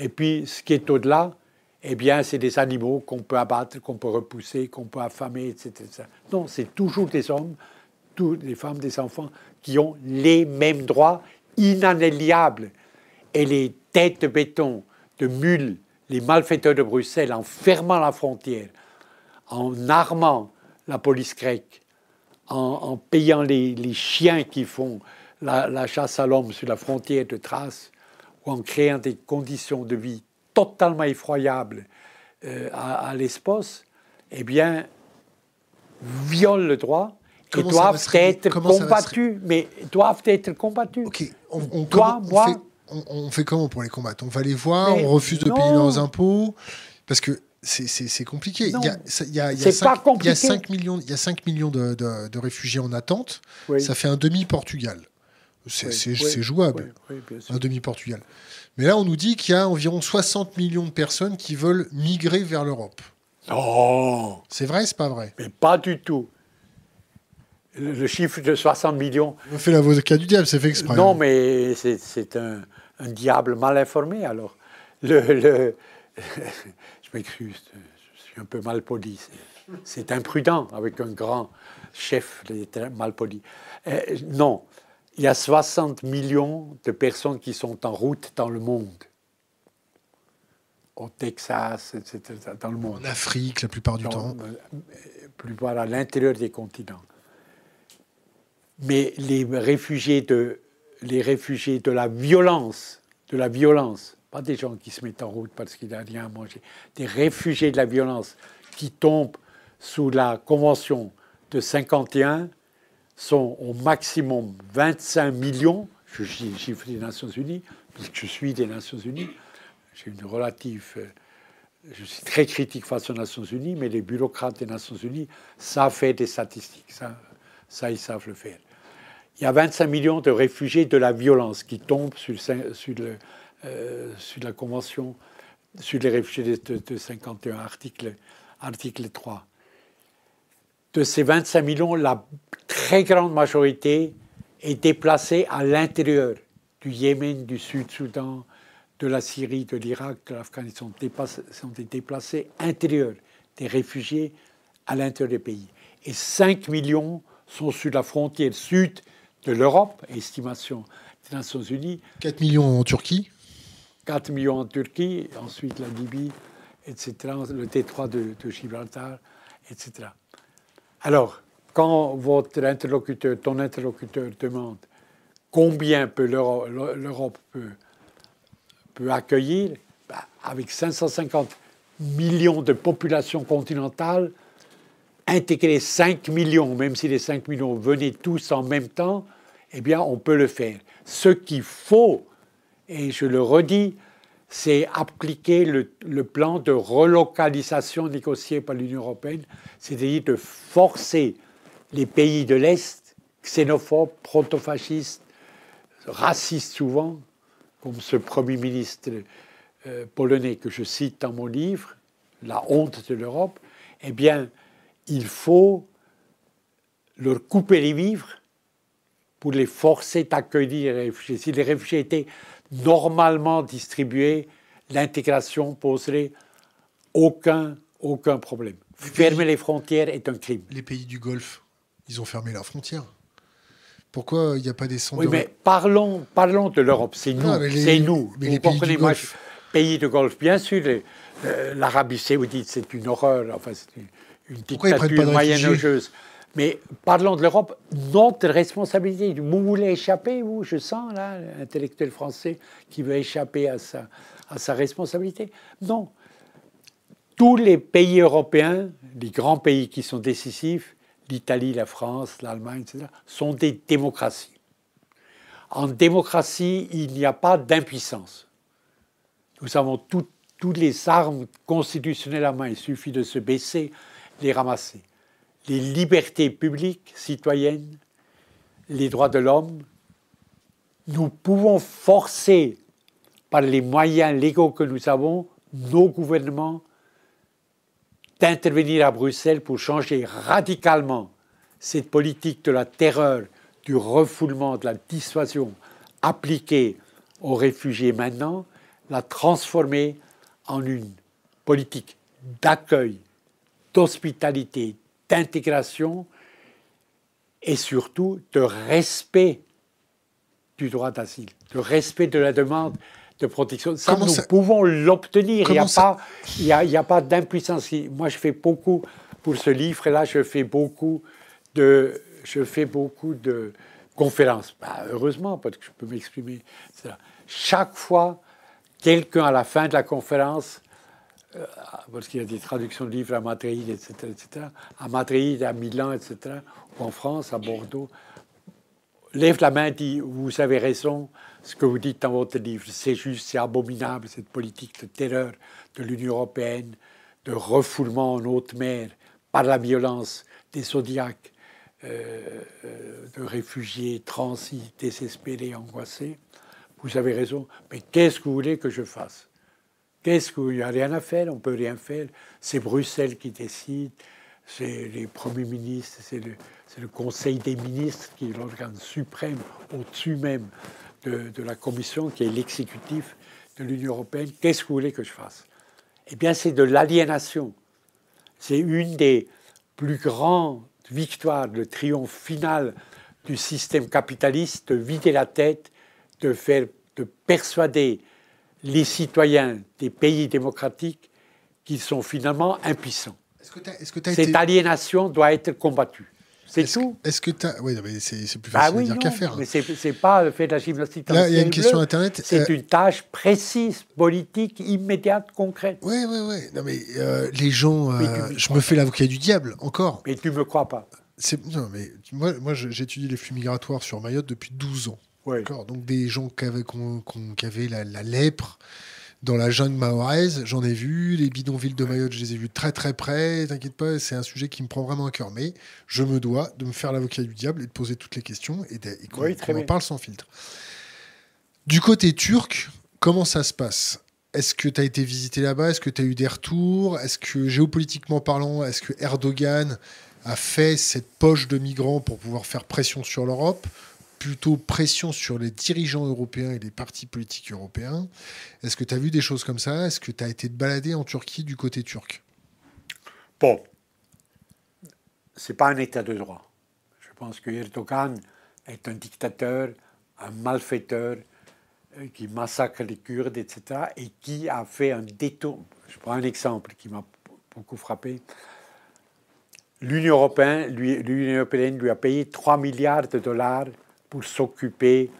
et puis ce qui est au-delà, eh bien, c'est des animaux qu'on peut abattre, qu'on peut repousser, qu'on peut affamer, etc. Non, c'est toujours des hommes, des femmes, des enfants qui ont les mêmes droits inaliénables. Et les têtes de béton, de mules, les malfaiteurs de Bruxelles, en fermant la frontière, en armant la police grecque, en, payant les, chiens qui font la, chasse à l'homme sur la frontière de Thrace, en créant des conditions de vie totalement effroyables euh, à, l'espace, eh bien, violent le droit et doivent être combattus. Mais doivent être combattus. Ok, on, Toi, moi, fait, on, fait comment pour les combattre? On va les voir, on refuse de payer leurs impôts, parce que c'est compliqué. Il y a, il y a, il y a 5, il y a 5 millions, il y a 5 millions de, de, réfugiés en attente. Ça fait un demi-Portugal. C'est jouable, un demi-Portugal. Mais là, on nous dit qu'il y a environ 60 millions de personnes qui veulent migrer vers l'Europe. Oh C'est vrai, c'est pas vrai? Mais pas du tout. Le, chiffre de 60 millions. On fait l'avocat du diable, c'est fait exprès. Non, hein. mais c'est un, un, diable mal informé alors. Le, le *laughs* je m'excuse, je suis un peu mal poli. C'est imprudent avec un grand chef mal poli. Euh, non, il y a 60 millions de personnes qui sont en route dans le monde. Au Texas, etc., dans le monde. En Afrique, la plupart du temps. Euh, plupart à l'intérieur des continents. Mais les réfugiés de, les réfugiés de la violence, de la violence, pas des gens qui se mettent en route parce qu'il n'y a rien à manger, des réfugiés de la violence qui tombent sous la Convention de 51 sont au maximum 25 millions, je chiffre des Nations Unies, puisque je suis des Nations Unies, j'ai une relative... Euh, je suis très critique face aux Nations Unies, mais les bureaucrates des Nations Unies savent faire des statistiques, ça, ils savent le faire. Il y a 25 millions de réfugiés de la violence qui tombent sur, euh, la Convention sur les réfugiés de, 51, article, article 3. De ces 25 millions, la très grande majorité est déplacée à l'intérieur du Yémen, du Sud-Soudan, de la Syrie, de l'Irak, de l'Afghanistan, sont des déplacés intérieurs, des réfugiés à l'intérieur des pays. Et 5 millions sont sur la frontière sud de l'Europe, estimation des Nations Unies. 4 millions en Turquie 4 millions en Turquie, ensuite la Libye, etc., le détroit de, Gibraltar, etc. Alors, quand votre interlocuteur, ton interlocuteur demande combien peut l'Europe peut, accueillir, bah, avec 550 millions de population continentale, intégrer 5 millions, même si les 5 millions venaient tous en même temps, eh bien, on peut le faire. Ce qu'il faut et je le redis, c'est appliquer le, plan de relocalisation négocié par l'Union européenne, c'est-à-dire de forcer les pays de l'Est, xénophobes, protofascistes, racistes souvent, comme ce Premier ministre euh, polonais que je cite dans mon livre, la honte de l'Europe, eh bien, il faut leur couper les vivres pour les forcer d'accueillir les réfugiés. Si les réfugiés étaient normalement distribués, l'intégration poserait aucun, aucun problème. Fermer les frontières est un crime. Les pays du Golfe, ils ont fermé leurs frontières. Pourquoi il n'y a pas des sondes Oui, mais parlons, parlons de l'Europe. C'est nous. C'est nous. Mais les pays du Golfe. pays de Golfe, bien sûr. Euh, L'Arabie Saoudite, c'est une horreur. Enfin, c'est une, une dictature moyenâgeuse. Mais parlons de l'Europe, notre responsabilité. Vous voulez échapper, vous, je sens, là, l'intellectuel français qui veut échapper à sa, responsabilité. Non. Tous les pays européens, les grands pays qui sont décisifs, l'Italie, la France, l'Allemagne, etc., sont des démocraties. En démocratie, il n'y a pas d'impuissance. Nous avons toutes les armes constitutionnelles à main. Il suffit de se baisser, les ramasser les libertés publiques citoyennes, les droits de l'homme, nous pouvons forcer par les moyens légaux que nous avons nos gouvernements d'intervenir à Bruxelles pour changer radicalement cette politique de la terreur, du refoulement, de la dissuasion appliquée aux réfugiés maintenant, la transformer en une politique d'accueil, d'hospitalité, d'intégration et surtout de respect du droit d'asile, de respect de la demande de protection. Ça, nous pouvons l'obtenir. Il n'y a, a, pas d'impuissance. Moi, je fais beaucoup pour ce livre, et là, je fais beaucoup de, je fais beaucoup de conférences. Bah, heureusement, parce que je peux m'exprimer. Chaque fois, quelqu'un, à la fin de la conférence, parce qu'il y a des traductions de livres à Madrid, etc., etc., à Madrid, à Milan, etc., ou en France, à Bordeaux, lève la main et dit Vous avez raison, ce que vous dites dans votre livre, c'est juste, c'est abominable, cette politique de terreur de l'Union européenne, de refoulement en haute mer par la violence des zodiacs, euh, euh, de réfugiés transis, désespérés, angoissés. Vous avez raison, mais qu'est-ce que vous voulez que je fasse? Qu'est-ce qu'il n'y a rien à faire On peut rien faire. C'est Bruxelles qui décide, c'est les premiers ministres, c'est le, Conseil des ministres qui est l'organe suprême, au-dessus même de, la Commission, qui est l'exécutif de l'Union européenne. Qu'est-ce que vous voulez que je fasse? Eh bien, c'est de l'aliénation. C'est une des plus grandes victoires, le triomphe final du système capitaliste, de vider la tête, de faire, de persuader les citoyens des pays démocratiques qui sont finalement impuissants. Cette aliénation doit être combattue. C'est tout. Est-ce que tu as. Oui, c'est plus facile ah à dire qu'à faire. Mais c'est pas fait de la gymnastique. Là, il y a une question Internet. C'est euh, une tâche précise, politique, immédiate, concrète. Oui, oui, oui. Non, mais euh, les gens. Euh, je me fais l'avocat du diable, encore. Mais tu me crois pas. Non, mais moi, moi j'étudie les flux migratoires sur Mayotte depuis 12 ans. Donc des gens qui avaient, qui avaient la, lèpre dans la jungle mahoraise, j'en ai vu. Les bidonvilles de Mayotte, je les ai vus très très près. T'inquiète pas, c'est un sujet qui me prend vraiment à cœur. Mais je me dois de me faire l'avocat du diable et de poser toutes les questions et, qu'on en parle sans filtre. Du côté turc, comment ça se passe? Est-ce que tu as été visité là-bas? Est-ce que tu as eu des retours? Est-ce que géopolitiquement parlant, est-ce que Erdogan a fait cette poche de migrants pour pouvoir faire pression sur l'Europe? Plutôt pression sur les dirigeants européens et les partis politiques européens. Est-ce que tu as vu des choses comme ça? Est-ce que tu as été te balader en Turquie du côté turc? Bon, c'est pas un état de droit. Je pense que Erdogan est un dictateur, un malfaiteur euh, qui massacre les Kurdes, etc., et qui a fait un détour. Je prends un exemple qui m'a beaucoup frappé. L'Union européenne, européenne lui a payé 3 milliards de dollars pour s'occuper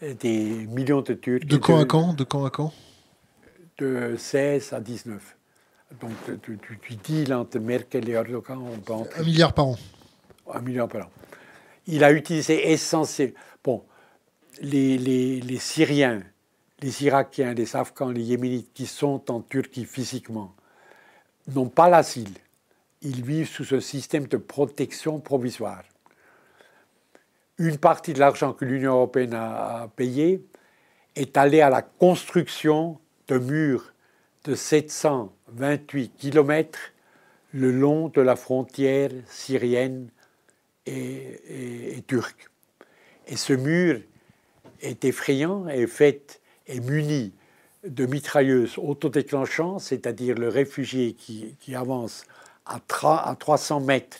des millions de Turcs. De quand à quand De quand à quand? De 16 à 19. Donc, du, deal entre Merkel et Erdogan, on peut Un milliard par an. Un milliard par an. Il a utilisé essentiellement. Bon, les, les, les, Syriens, les Irakiens, les Afghans, les Yéménites qui sont en Turquie physiquement n'ont pas l'asile. Ils vivent sous un système de protection provisoire une partie de l'argent que l'Union européenne a, payé est allée à la construction de murs de 728 kilomètres le long de la frontière syrienne et, turque. Et ce mur est effrayant et fait muni de mitrailleuses autodéclanchantes, c'est-à-dire le réfugié qui, avance à, à, 300 mètres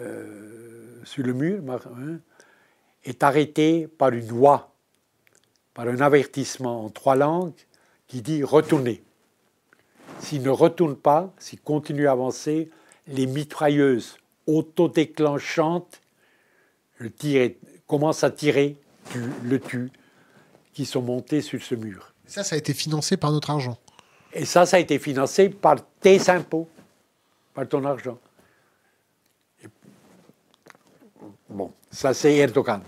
euh, sur le mur, hein, est arrêté par une loi, par un avertissement en trois langues qui dit retournez. S'il ne retourne pas, s'il continue à avancer, les mitrailleuses autodéclanchantes le commencent à tirer, le tue, qui sont montées sur ce mur. Ça, ça a été financé par notre argent. Et ça, ça a été financé par tes impôts, par ton argent. Bon, ça c'est Erdogan.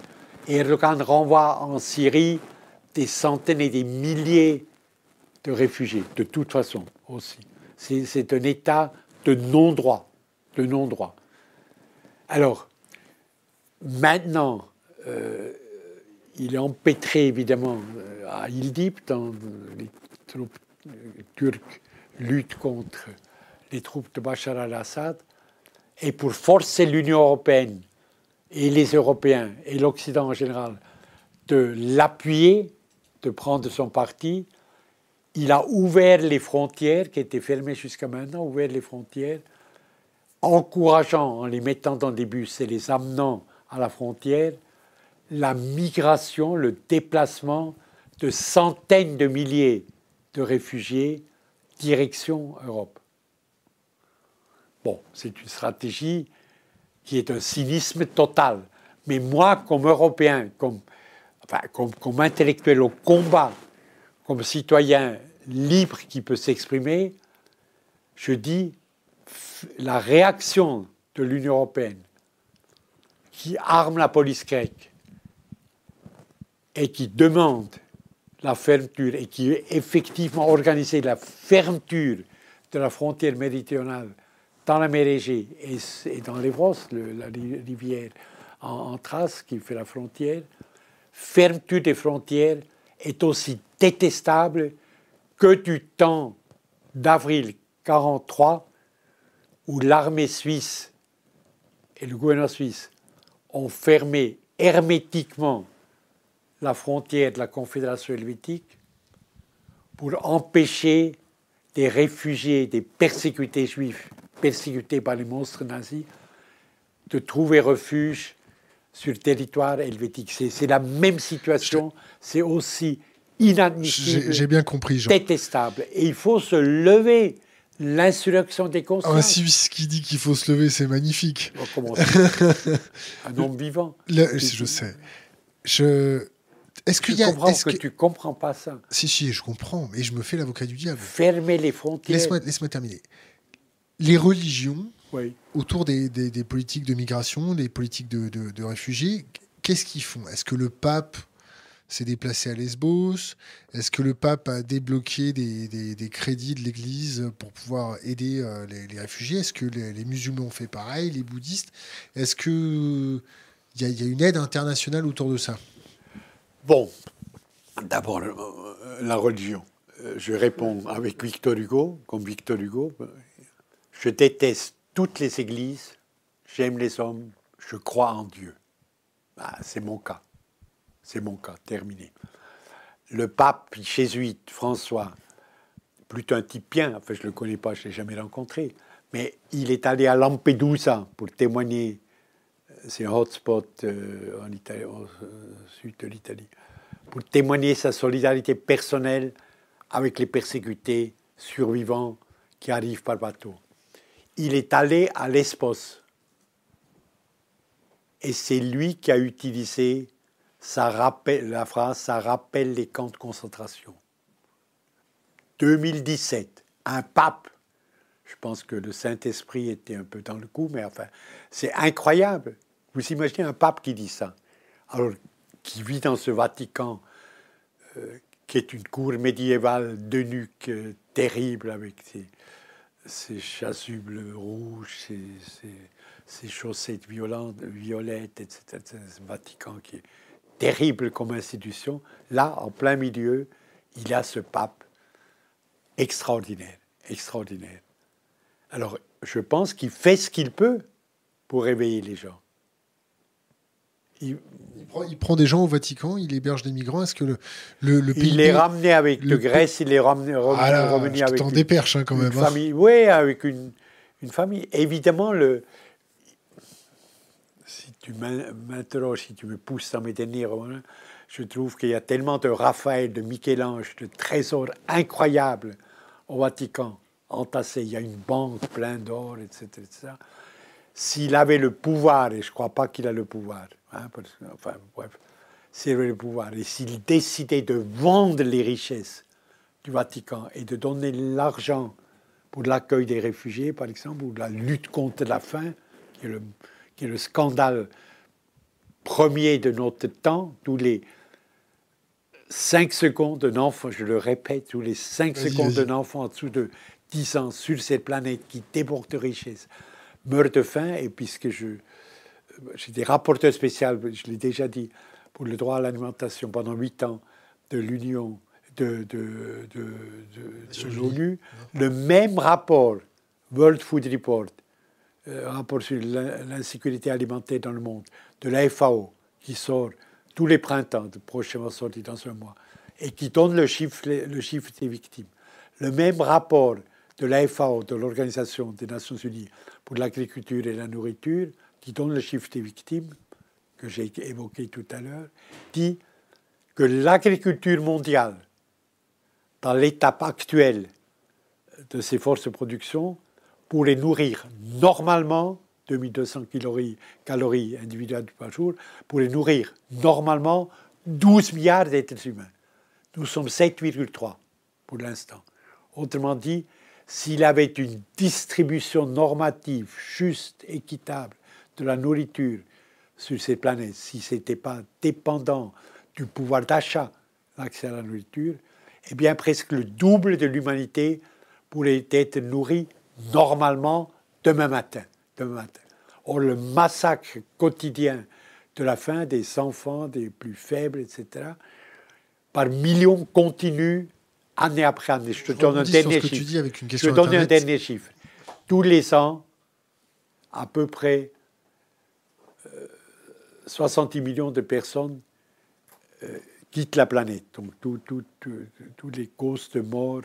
Erdogan renvoie en Syrie des centaines et des milliers de réfugiés, de toute façon aussi. C'est un État de non-droit, de non-droit. Alors, maintenant, euh, il est empêtré évidemment euh, à Idlib, dans les troupes turques luttent contre les troupes de Bachar al-Assad, et pour forcer l'Union européenne et les Européens et l'Occident en général de l'appuyer, de prendre son parti, il a ouvert les frontières qui étaient fermées jusqu'à maintenant, ouvert les frontières, encourageant en les mettant dans des bus et les amenant à la frontière, la migration, le déplacement de centaines de milliers de réfugiés direction Europe. Bon, c'est une stratégie qui est un cynisme total. Mais moi, comme Européen, comme, intellectuel au combat comme citoyen libre qui peut s'exprimer, je dis la réaction de l'Union européenne qui arme la police grecque et qui demande la fermeture et qui effectivement organisé la fermeture de la frontière méridionale dans la mer Égée et, dans l'Evros, la rivière en, Thrace qui fait la frontière, fermeture des frontières est aussi détestable que du temps d'avril 43 où l'armée suisse et le gouvernement suisse ont fermé hermétiquement la frontière de la Confédération helvétique pour empêcher des réfugiés, des persécutés juifs, persécutés par les monstres nazis, de trouver refuge sur le territoire helvétique. C'est la même situation, c'est aussi inadmissible. J'ai bien compris, Jean. Détestable. Et il faut se lever. L'insurrection des consciences. Un Suisse qui dit qu'il faut se lever, c'est magnifique. *laughs* un homme vivant. je sais. Je... Est-ce qu'il y a. Comprends que, tu comprends pas ça. Si, si, je comprends, mais je me fais l'avocat du diable. Fermer les frontières. Laisse-moi laisse terminer. Les religions, autour des, des, politiques de migration, des politiques de, de, de réfugiés, qu'est-ce qu'ils font? Est-ce que le pape s'est déplacé à Lesbos? Est-ce que le pape a débloqué des, des, crédits de l'Église pour pouvoir aider euh, les, réfugiés? Est-ce que les, musulmans ont fait pareil, les bouddhistes? Est-ce qu'il y, y, a une aide internationale autour de ça? Bon, d'abord, euh, la religion. Euh, je réponds avec Victor Hugo, comme Victor Hugo. Je déteste toutes les églises, j'aime les hommes, je crois en Dieu. Ah, c'est mon cas. C'est mon cas, terminé. Le pape jésuite François, plutôt un type bien, enfin je ne le connais pas, je ne l'ai jamais rencontré, mais il est allé à Lampedusa pour témoigner, c'est un hotspot euh, en Italie, au euh, sud de l'Italie, pour témoigner sa solidarité personnelle avec les persécutés survivants qui arrivent par bateau. Il est allé à Lesbos. Et c'est lui qui a utilisé la phrase, ça rappelle les camps de concentration. 2017, un pape, je pense que le Saint-Esprit était un peu dans le coup, mais enfin, c'est incroyable. Vous imaginez un pape qui dit ça, alors qui vit dans ce Vatican, euh, qui est une cour médiévale de nuque euh, terrible avec ses, ses chasubles rouges, ses, chaussettes violentes, violettes, etc. Ce Vatican qui est terrible comme institution, là, en plein milieu, il y a ce pape extraordinaire, extraordinaire. Alors, je pense qu'il fait ce qu'il peut pour réveiller les gens. Il, prend, des gens au Vatican, il héberge des migrants. Est-ce que le, le, pays. Il les ramenait avec de Grèce, il les ramenait, ah avec. T'en déperche hein, quand même. Hein. Famille, oui, avec une, une famille. Évidemment, le, si tu m'interroges, si tu me pousses dans mes derniers romans, je trouve qu'il y a tellement de Raphaël, de Michel-Ange, de trésors incroyables au Vatican, entassés. Il y a une banque pleine d'or, etc. etc. S'il avait le pouvoir, et je ne crois pas qu'il a le pouvoir, hein, enfin bref, avait le pouvoir, et s'il décidait de vendre les richesses du Vatican et de donner l'argent pour l'accueil des réfugiés, par exemple, ou la lutte contre la faim, qui est le, qui est le scandale premier de notre temps, tous les cinq secondes d'un enfant, je le répète, tous les cinq secondes d'un enfant en dessous de 10 ans sur cette planète qui déborde de richesses meurt de faim, et puisque je, j'étais rapporteur spécial, je l'ai déjà dit, pour le droit à l'alimentation pendant huit ans de l'Union de, de, de, l'ONU, le même rapport, World Food Report, euh, rapport sur l'insécurité alimentaire dans le monde, de la FAO, qui sort tous les printemps, prochainement sorti dans un mois, et qui donne le chiffre, le chiffre des victimes. Le même rapport de la FAO, de l'Organisation des Nations Unies pour l'agriculture et la nourriture, qui donne le chiffre des victimes, que j'ai évoqué tout à l'heure, dit que l'agriculture mondiale, dans l'étape actuelle de ses forces de production, pourrait nourrir normalement 2200 calories, calories individuelles par jour, pourrait nourrir normalement 12 milliards d'êtres humains. Nous sommes 7,3 pour l'instant. Autrement dit, s'il avait une distribution normative juste, équitable de la nourriture sur ces planètes, si ce n'était pas dépendant du pouvoir d'achat, l'accès à la nourriture, eh bien presque le double de l'humanité pourrait être nourri normalement demain matin. Demain matin. Or, le massacre quotidien de la faim des enfants, des plus faibles, etc., par millions continue année après année. Je te donne un dernier chiffre. Je te donne un dernier chiffre. Tous les ans, à peu près 60 euh, millions de personnes euh, quittent la planète. Donc, tous les causes de mort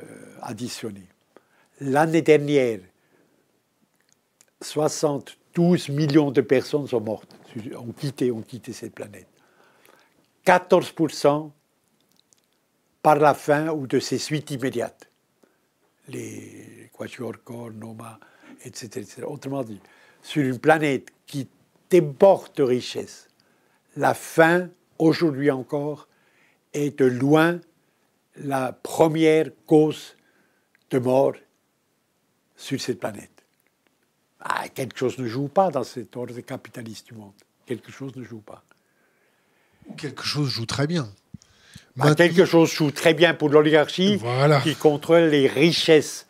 euh, additionnées. L'année dernière, 72 millions de personnes sont mortes, ont quitté, ont quitté cette planète. 14% par la faim ou de ses suites immédiates. Les Kwashiorkor, Noma, etc., etc. Autrement dit, sur une planète qui déborde de richesses, la faim, aujourd'hui encore, est de loin la première cause de mort sur cette planète. Ah, quelque chose ne joue pas dans cet ordre capitaliste du monde. Quelque chose ne joue pas. Quelque chose joue très bien. Bah, quelque chose joue très bien pour l'oligarchie qui contrôle les richesses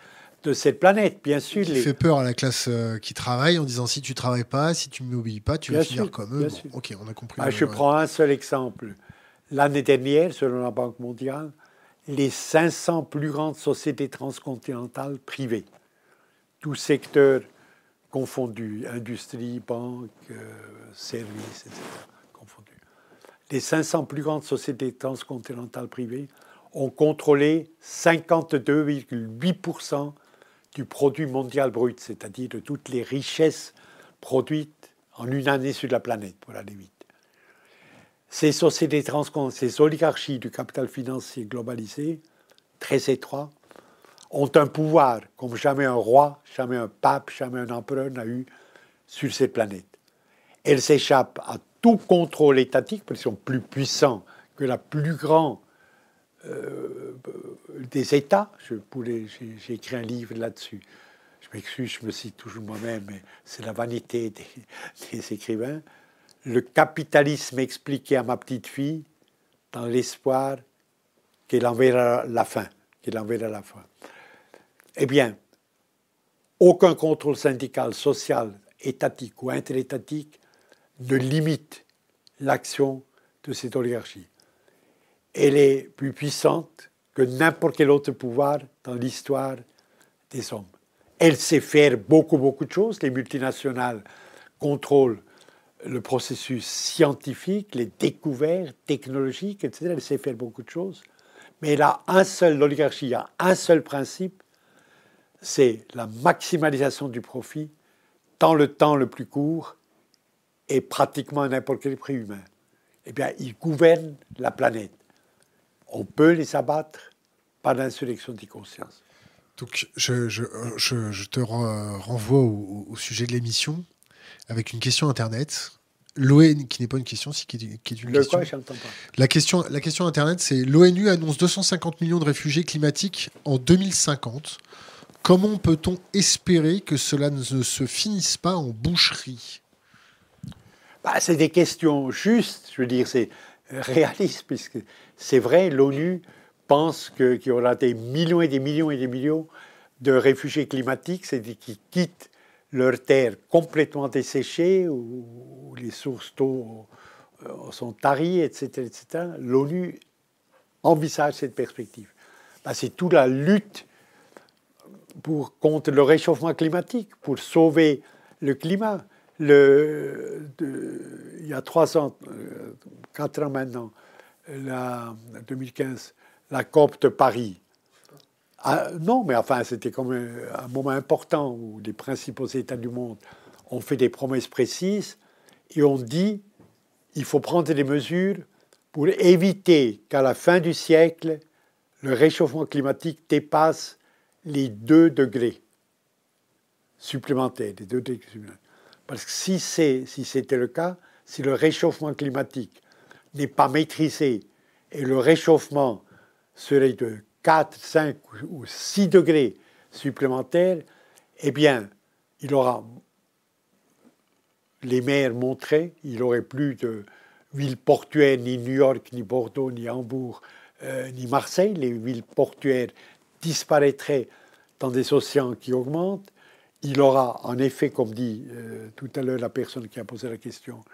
de cette planète, bien sûr. Qui fait peur à la classe euh, qui travaille en disant si tu travailles pas, si tu ne m'obéis pas, tu vas finir comme eux. ok, on a compris. Ah, je prends un seul exemple. L'année dernière, selon la Banque mondiale, les 500 plus grandes sociétés transcontinentales privées, tous secteurs confondus, industrie, banque, euh, services, etc les 500 plus grandes sociétés transcontinentales privées ont contrôlé 52,8% du produit mondial brut, c'est-à-dire de toutes les richesses produites en une année sur la planète, pour aller vite. Ces sociétés transcontinentales, ces oligarchies du capital financier globalisé, très étroits, ont un pouvoir comme jamais un roi, jamais un pape, jamais un empereur n'a eu sur cette planète. Elles s'échappent à tout contrôle étatique, parce qu'ils sont plus puissants que la plus grande des États. J'ai écrit un livre là-dessus. Je m'excuse, je me cite toujours moi-même, mais c'est la vanité des, écrivains. Le capitalisme expliqué à ma petite fille dans l'espoir qu'elle en verra la fin. Qu'elle en la fin. Eh bien, aucun contrôle syndical, social, étatique ou interétatique ne limite l'action de cette oligarchie. Elle est plus puissante que n'importe quel autre pouvoir dans l'histoire des hommes. Elle sait faire beaucoup, beaucoup de choses. Les multinationales contrôlent le processus scientifique, les découvertes technologiques, etc. Elle sait faire beaucoup de choses. Mais elle a un seul, l'oligarchie a un seul principe, c'est la maximalisation du profit dans le temps le plus court et pratiquement à n'importe quel prix humain. Eh bien, ils gouvernent la planète. On peut les abattre par l'insurrection des consciences. Donc, je, je, te renvoie au, sujet de l'émission avec une question Internet. L'ONU, qui n'est pas une question, si qui est, qui est une Le question. Quoi, pas. La question, la question Internet, c'est l'ONU annonce 250 millions de réfugiés climatiques en 2050. Comment peut-on espérer que cela ne se finisse pas en boucherie? Bah, C'est des questions justes, je veux dire, c'est réaliste, puisque c'est vrai, l'ONU pense qu'il y aura des millions et des millions et des millions de réfugiés climatiques, c'est-à-dire qui quittent leur terre complètement desséchée, où, les sources d'eau euh, sont taries, etc. etc. L'ONU envisage cette perspective. Bah, c'est toute la lutte pour, contre le réchauffement climatique, pour sauver le climat. Il y a trois ans, euh, quatre ans maintenant, la 2015, la COP de Paris. Ah, non, mais enfin, c'était comme un, moment important où les principaux États du monde ont fait des promesses précises et ont dit il faut prendre des mesures pour éviter qu'à la fin du siècle, le réchauffement climatique dépasse les 2 degrés supplémentaires. Les 2 degrés supplémentaires. Parce que si, si c'était le cas, si le réchauffement climatique n'est pas maîtrisé et le réchauffement serait de 4, 5 ou 6 degrés supplémentaires, eh bien, il aura les mers montrées, il aurait plus de villes portuaires, ni New York, ni Bordeaux, ni Hambourg, euh, ni Marseille. Les villes portuaires disparaîtraient dans des océans qui augmentent. Il aura, en effet, comme dit euh, tout à l'heure la personne qui a posé la question,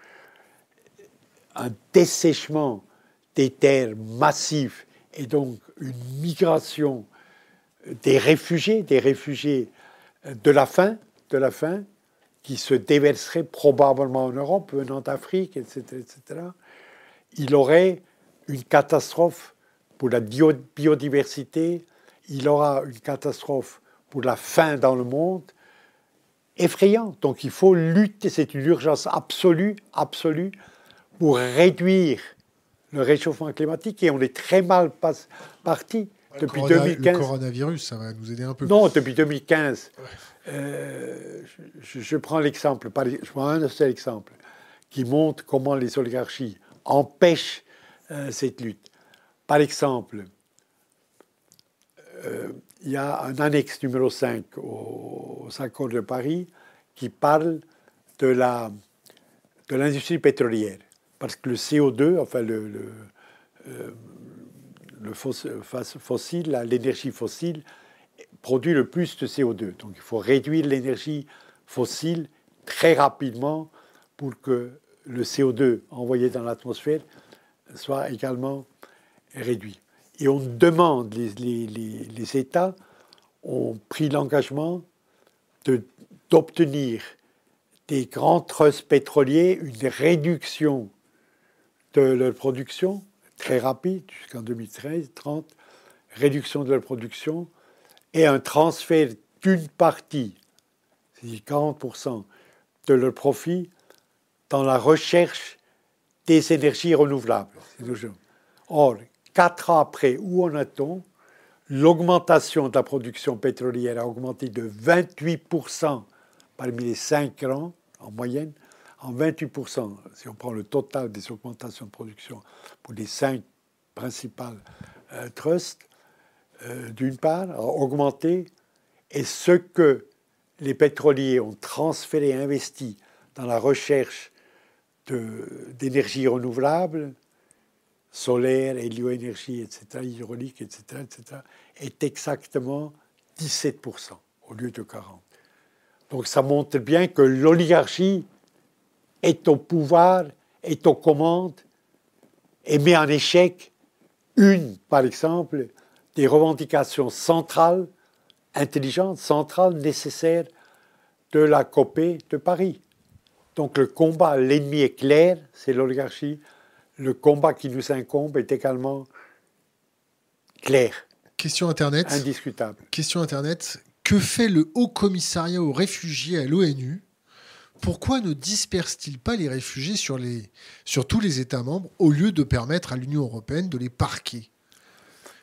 un dessèchement des terres massifs et donc une migration des réfugiés, des réfugiés de la faim, de la faim, qui se déverseraient probablement en Europe, venant d'Afrique, etc., etc. Il aurait une catastrophe pour la biodiversité, il aura une catastrophe pour la faim dans le monde, effrayante. Donc il faut lutter, c'est une urgence absolue, absolue, pour réduire le réchauffement climatique et on est très mal parti depuis 2015. Le coronavirus, ça va nous aider un peu. Non, depuis 2015. Euh, je, prends l'exemple, je prends un seul exemple qui montre comment les oligarchies empêchent euh, cette lutte. Par exemple, euh, il y a un annexe numéro 5 aux, accords de Paris qui parle de l'industrie pétrolière parce que le CO2, enfin le, le, euh, le fossile, l'énergie fossile, produit le plus de CO2. Donc il faut réduire l'énergie fossile très rapidement pour que le CO2 envoyé dans l'atmosphère soit également réduit. Et on demande, les, les, les États ont pris l'engagement d'obtenir des grands trusts pétroliers une réduction de leur production, très rapide, jusqu'en 2013-30, réduction de leur production, et un transfert d'une partie, c'est-à-dire 40% de leur profit, dans la recherche des énergies renouvelables. Or, quatre ans après, où en est-on L'augmentation de la production pétrolière a augmenté de 28% parmi les cinq ans en moyenne, en 28%, si on prend le total des augmentations de production pour les cinq principales euh, trusts, euh, d'une part, a augmenté, et ce que les pétroliers ont transféré, investi dans la recherche d'énergie renouvelable, solaire, hélioénergie, etc., hydraulique, etc., etc., est exactement 17% au lieu de 40%. Donc ça montre bien que l'oligarchie est au pouvoir, est aux commandes et met en échec une, par exemple, des revendications centrales, intelligentes, centrales, nécessaires de la copée de Paris. Donc le combat, l'ennemi est clair, c'est l'oligarchie. Le combat qui nous incombe est également clair. Question Internet. Indiscutable. Question Internet. Que fait le Haut Commissariat aux réfugiés à l'ONU Pourquoi ne disperse-t-il pas les réfugiés sur, les, sur tous les États membres au lieu de permettre à l'Union européenne de les parquer?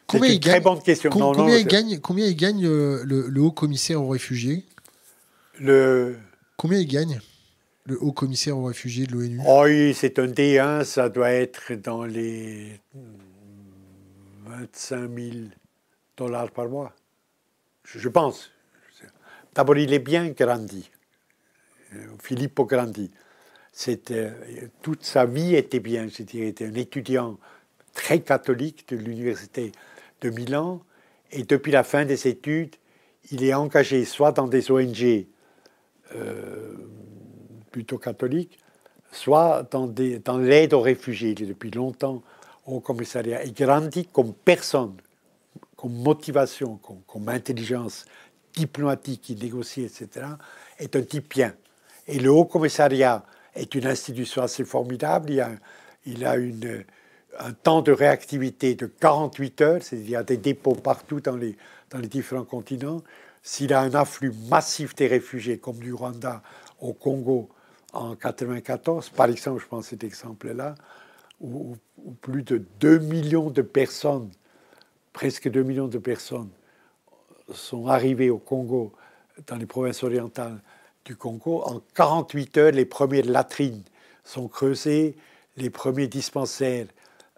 Combien il, gagne, bonne question. combien, il gagne, combien il gagne euh, le, Haut Commissaire aux réfugiés? Le... Combien il gagne le Haut Commissaire aux réfugiés de l'ONU? Oh Oui, c'est un D1, ça doit être dans les 25 000 dollars par mois. Je, pense. D'abord, il est bien grandi. Filippo Grandi. C'était, toute sa vie était bien. Il était un étudiant très catholique de l'université de Milan. Et depuis la fin des études, il est engagé soit dans des ONG euh, plutôt catholiques, soit dans, l'aide aux réfugiés. Il est depuis longtemps au commissariat. Et Grandi comme personne comme motivation, comme, intelligence diplomatique qui négocie, etc., est un type bien. Et le Haut Commissariat est une institution assez formidable. Il a, a un temps de réactivité de 48 heures, c'est-à-dire des dépôts partout dans les, différents continents. S'il a un afflux massif des réfugiés, comme du Rwanda au Congo en 94, par exemple, je pense cet exemple-là, où, où, plus de 2 millions de personnes presque 2 millions de personnes sont arrivées au Congo, dans les provinces orientales du Congo. En 48 heures, les premières latrines sont creusées, les premiers dispensaires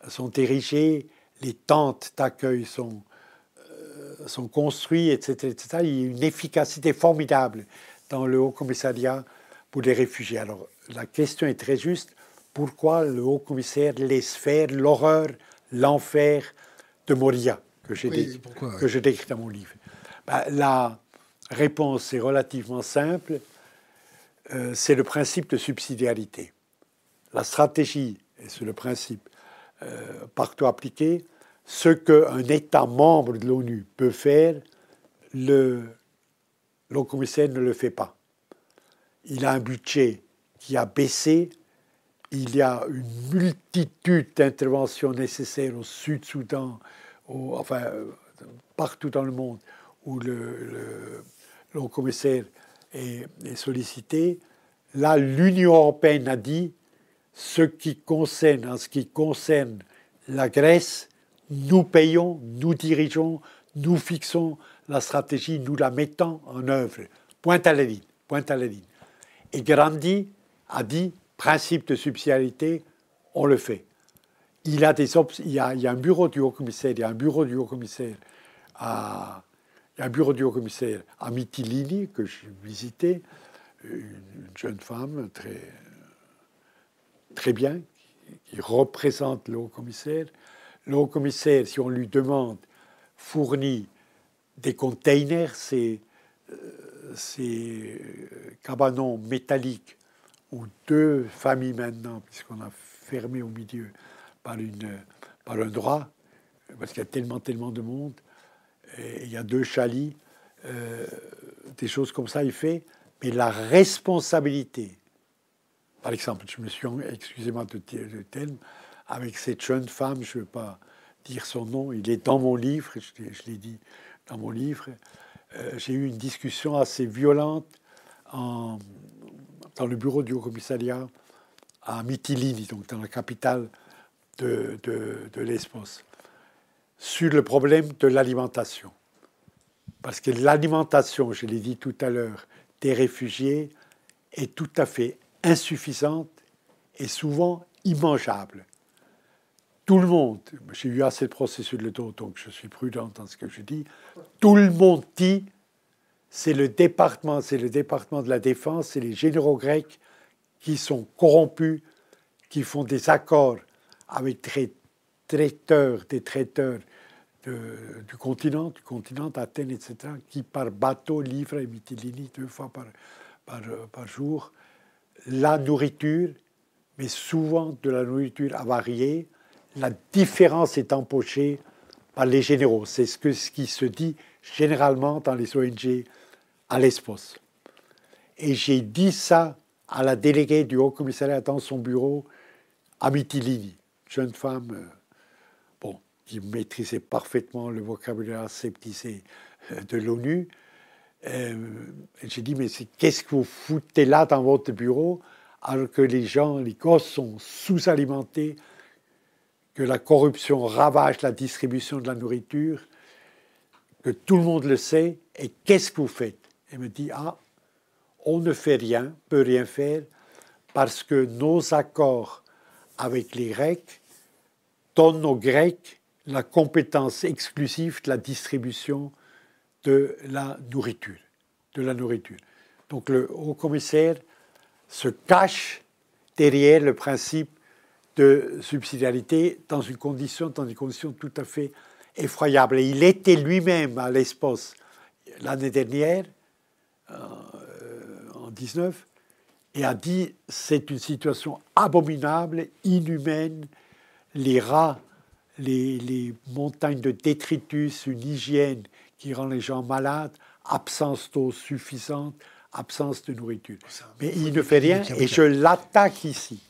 sont érigés, les tentes d'accueil sont, euh, sont construites, etc., etc. Il y a une efficacité formidable dans le Haut Commissariat pour les réfugiés. Alors, la question est très juste. Pourquoi le Haut Commissaire laisse faire l'horreur, l'enfer de Moria, que j'ai décrit dans mon livre? Bah, la réponse est relativement simple. Euh, c'est le principe de subsidiarité. La stratégie, c'est le principe euh, partout appliqué, ce qu'un État membre de l'ONU peut faire, le, le commissaire ne le fait pas. Il a un budget qui a baissé, il y a une multitude d'interventions nécessaires au Sud-Soudan, enfin, partout dans le monde où le, le, commissaire est, sollicité. Là, l'Union européenne a dit ce qui concerne, en ce qui concerne la Grèce, nous payons, nous dirigeons, nous fixons la stratégie, nous la mettons en œuvre. Point à la ligne. Point à la ligne. Et Grandi a dit principe de subsidiarité, on le fait. Il, y a, il a un bureau du haut-commissaire, il y a un bureau du haut-commissaire à, un bureau du haut-commissaire à Mytilini que j'ai visité, une, jeune femme très, très bien, qui, représente le haut-commissaire. Le haut-commissaire, si on lui demande, fournit des containers, ces, euh, ces cabanons métalliques où deux familles maintenant, puisqu'on a fermé au milieu par, une, par un droit, parce qu'il y a tellement, tellement de monde, il y a deux chalits, euh, des choses comme ça, il fait, mais la responsabilité, par exemple, je me suis, excusez-moi de le avec cette jeune femme, je ne veux pas dire son nom, il est dans mon livre, je, l'ai dit dans mon livre, euh, j'ai eu une discussion assez violente en, dans le bureau du Haut-Commissariat à Mytilini, donc dans la capitale de, de, sur le problème de l'alimentation. Parce que l'alimentation, je l'ai dit tout à l'heure, des réfugiés est tout à fait insuffisante et souvent immangeable. Tout le monde, j'ai eu assez de processus de dos, donc je suis prudent dans ce que je dis, tout le monde dit c'est le département, c'est le département de la défense, c'est les généraux grecs qui sont corrompus, qui font des accords avec des traiteurs, des traiteurs du continent, du continent d'Athènes, etc., qui par bateau livrent à Mytilini deux fois par, par, jour la nourriture, mais souvent de la nourriture avariée. La différence est empochée par les généraux. C'est ce, qui se dit généralement dans les ONG à l'ESPOS. Et j'ai dit ça à la déléguée du Haut Commissariat dans son bureau, Amitilini, jeune femme euh, qui maîtrisait parfaitement le vocabulaire sceptisé euh, de l'ONU. Euh, j'ai dit, mais qu'est-ce que vous foutez là dans votre bureau alors que les gens, les gosses sont sous-alimentés, que la corruption ravage la distribution de la nourriture, que tout le monde le sait, et qu'est-ce que vous faites? Elle me dit, ah, on ne fait rien, peut rien faire, parce que nos accords avec les Grecs donnent aux Grecs la compétence exclusive de la distribution de la nourriture. De la nourriture. Donc le haut commissaire se cache derrière le principe de subsidiarité dans une condition, dans des conditions tout à fait effroyables. Et il était lui-même à l'Espos l'année dernière, euh, en 19, et a dit c'est une situation abominable, inhumaine, les rats, les, les, montagnes de détritus, une hygiène qui rend les gens malades, absence d'eau suffisante, absence de nourriture. Mais il ne fait rien et je l'attaque ici.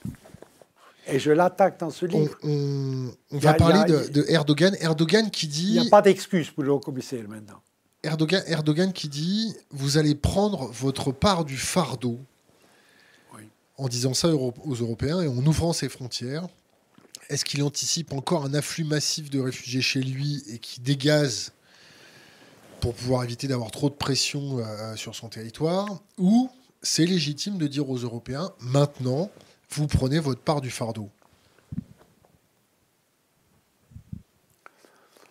Et je l'attaque dans ce livre. On, va parler de, Erdogan. Erdogan qui dit. Il n'y a pas d'excuse pour le haut commissaire maintenant. Erdogan, Erdogan qui dit Vous allez prendre votre part du fardeau. En disant ça aux Européens et en ouvrant ses frontières. Est-ce qu'il anticipe encore un afflux massif de réfugiés chez lui et qui dégaze pour pouvoir éviter d'avoir trop de pression euh, sur son territoire, ou c'est légitime de dire aux Européens, maintenant, vous prenez votre part du fardeau?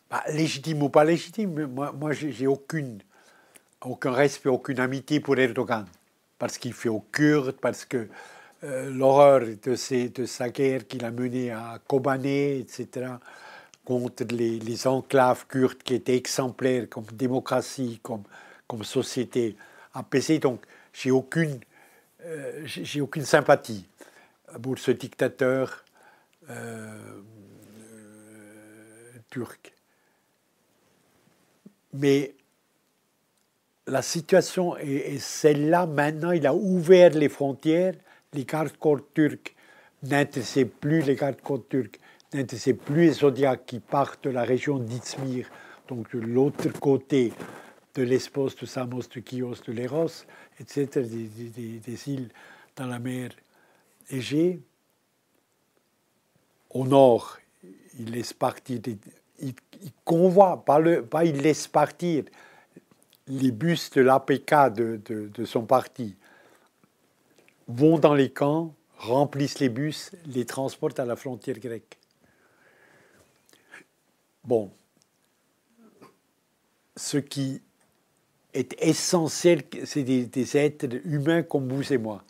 Bah, Légitime ou pas légitime, moi, moi j'ai aucune, aucun respect, aucune amitié pour Erdogan, parce qu'il fait aux Kurdes, parce que euh, l'horreur de, sa guerre qu'il a menée à Kobané, etc., contre les, enclaves kurdes qui étaient exemplaires comme démocratie, comme, société apaisée. Donc, j'ai aucune, euh, aucune sympathie pour ce dictateur euh, euh, turc. Mais la situation est celle-là. Maintenant, il a ouvert les frontières. Les gardes-corps turcs n'intéressaient plus les gardes-corps turcs c'est plus les zodiacs qui partent de la région d'Izmir, donc de l'autre côté de l'Espos, de Samos, de Chios, de Léros, etc., des, îles dans la mer Égée. Au nord, il laisse partir, il, convoie, pas, le, pas il laisse partir les bus de l'APK de son parti, vont dans les camps, remplissent les bus, les transportent à la frontière grecque. Bon, ce qui est essentiel, c'est des, êtres humains comme vous et moi,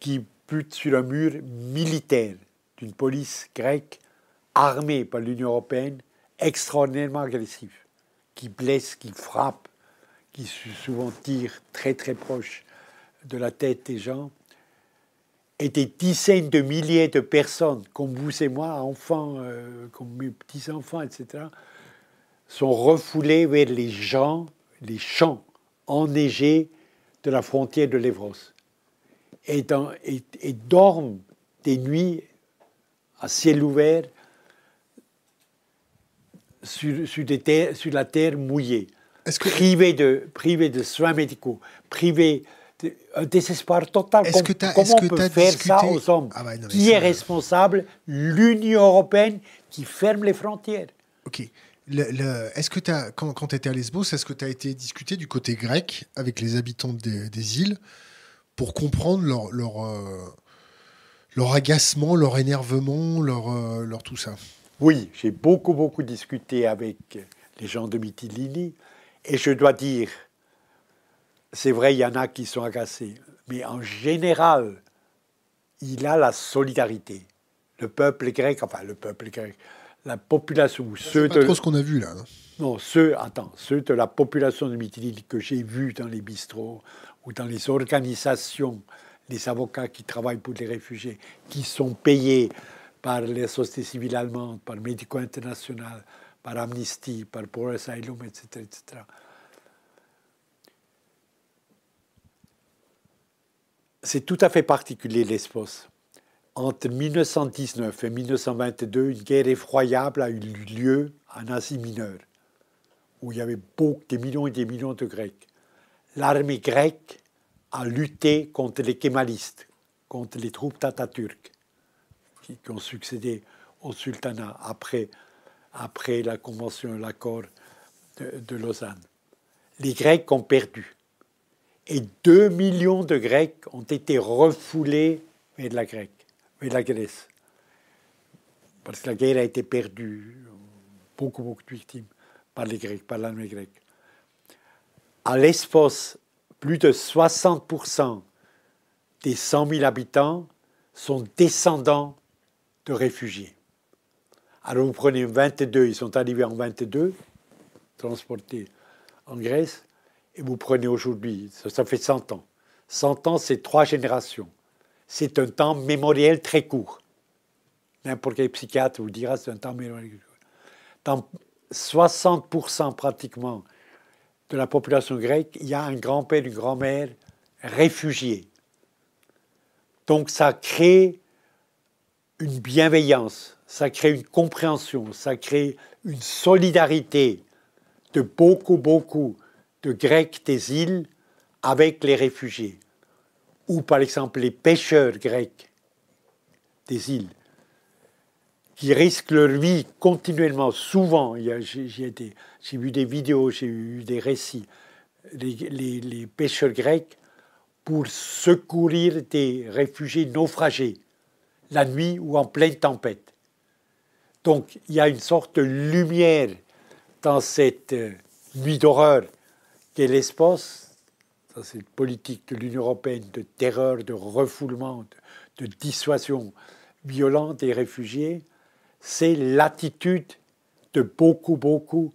qui butent sur un mur militaire d'une police grecque armée par l'Union européenne, extraordinairement agressive, qui blesse, qui frappe, qui souvent tire très très proche de la tête des gens, et des dizaines de milliers de personnes, comme vous et moi, enfants, euh, comme mes petits-enfants, etc., sont refoulés vers les gens, les champs enneigés de la frontière de l'Evros et, et, dorment des nuits à ciel ouvert sur, sur, des sur la terre mouillée, privés, de, privés de soins médicaux, privés un désespoir total. Est-ce que Comment on peut faire ça aux hommes ah Qui est responsable L'Union européenne qui ferme les frontières. Ok. est-ce que as, quand, quand tu étais à Lesbos, est-ce que tu as été discuté du côté grec avec les habitants des, îles pour comprendre leur, leur, euh, leur agacement, leur énervement, leur, euh, leur tout ça? Oui, j'ai beaucoup, beaucoup discuté avec les gens de Mytilini et je dois dire c'est vrai, il y en a qui sont agacés, mais en général, il a la solidarité. Le peuple grec, enfin le peuple grec, la population, ceux pas de... trop ce qu'on a vu là. Non, ceux, attends, ceux de la population de Mytilene que j'ai vus dans les bistrots ou dans les organisations, les avocats qui travaillent pour les réfugiés, qui sont payés par les sociétés civiles allemandes, par Médico International, par Amnesty, par Poor Asylum, etc., etc. C'est tout à fait particulier, Lesbos. Entre 1919 et 1922, une guerre effroyable a eu lieu en Asie mineure, où il y avait beaucoup, des millions et des millions de Grecs. L'armée grecque a lutté contre les kémalistes, contre les troupes tataturques, qui, qui ont succédé au sultanat après, après la convention, l'accord de Lausanne. Les Grecs ont perdu. Et 2 millions de Grecs ont été refoulés vers la, Grèce, vers la Grèce. Parce que la guerre a été perdue, beaucoup, beaucoup de victimes par les Grecs, par l'armée grecque. À Lesbos, plus de 60% des 100 000 habitants sont descendants de réfugiés. Alors vous prenez 22, ils sont arrivés en 22, transportés en Grèce, et vous prenez aujourd'hui, ça, fait 100 ans. 100 ans, c'est trois générations. C'est un temps mémoriel très court. N'importe quel psychiatre vous dira c'est un temps mémoriel. Dans 60% pratiquement de la population grecque, il y a un grand-père, une grand-mère réfugiés. Donc ça crée une bienveillance, ça crée une compréhension, ça crée une solidarité de beaucoup, beaucoup de Grecs des îles avec les réfugiés. Ou par exemple les pêcheurs grecs des îles qui risquent leur vie continuellement, souvent, j'ai vu des vidéos, j'ai eu des récits, les, pêcheurs grecs pour secourir des réfugiés naufragés la nuit ou en pleine tempête. Donc il y a une sorte de lumière dans cette euh, nuit d'horreur qu'est l'espace, ça c'est une politique de l'Union européenne de terreur, de refoulement, de dissuasion violente des réfugiés, c'est l'attitude de beaucoup, beaucoup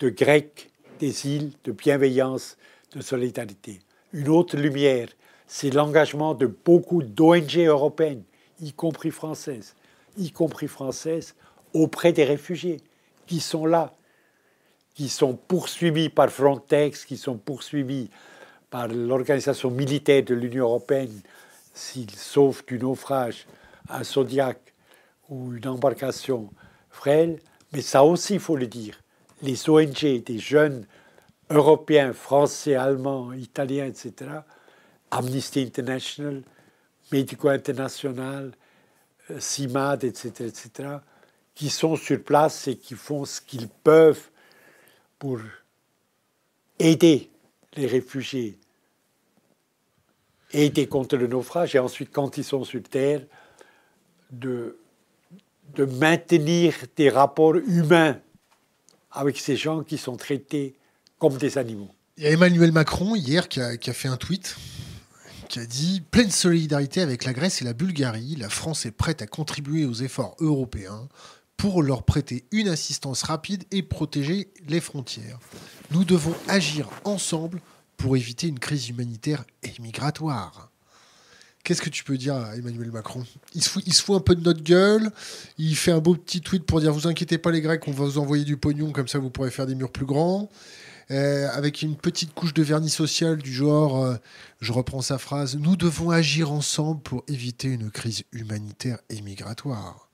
de Grecs des îles, de bienveillance, de solidarité. Une autre lumière, c'est l'engagement de beaucoup d'ONG européennes, y compris françaises, y compris françaises, auprès des réfugiés qui sont là, qui sont poursuivis par Frontex, qui sont poursuivis par l'organisation militaire de l'Union européenne s'ils sauvent du naufrage à Zodiac ou une embarcation frêle, mais ça aussi, il faut le dire, les ONG des jeunes européens, français, allemands, italiens, etc., Amnesty International, Médico International, euh, CIMAD, etc., etc., qui sont sur place et qui font ce qu'ils peuvent pour aider les réfugiés, aider contre le naufrage, et ensuite, quand ils sont sur Terre, de maintenir des rapports humains avec ces gens qui sont traités comme des animaux. Il y a Emmanuel Macron hier qui a, fait un tweet qui a dit pleine solidarité avec la Grèce et la Bulgarie, la France est prête à contribuer aux efforts européens pour leur prêter une assistance rapide et protéger les frontières. Nous devons agir ensemble pour éviter une crise humanitaire et migratoire. Qu'est-ce que tu peux dire à Emmanuel Macron? Il se, fout, un peu de notre gueule. Il fait un beau petit tweet pour dire Vous inquiétez pas, les Grecs, on va vous envoyer du pognon, comme ça vous pourrez faire des murs plus grands. Euh, avec une petite couche de vernis social du genre, euh, je reprends sa phrase, nous devons agir ensemble pour éviter une crise humanitaire et migratoire.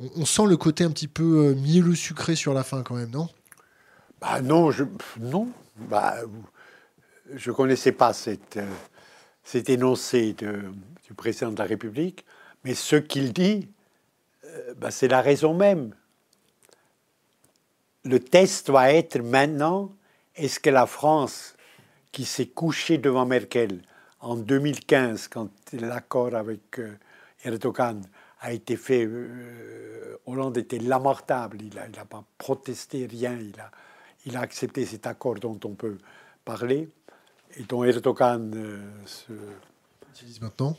On, sent le côté un petit peu euh, mielleux sucré sur la fin quand même, non? Bah non, je non, bah je connaissais pas cette cet énoncé du président de la République, mais ce qu'il dit, euh, bah, c'est la raison même. Le test doit être maintenant, est-ce que la France, qui s'est couchée devant Merkel en 2015, quand l'accord avec euh, Erdogan a été fait, euh, Hollande était lamentable, il n'a pas protesté, rien, il a, il a accepté cet accord dont on peut parler et dont Erdogan euh, se, maintenant.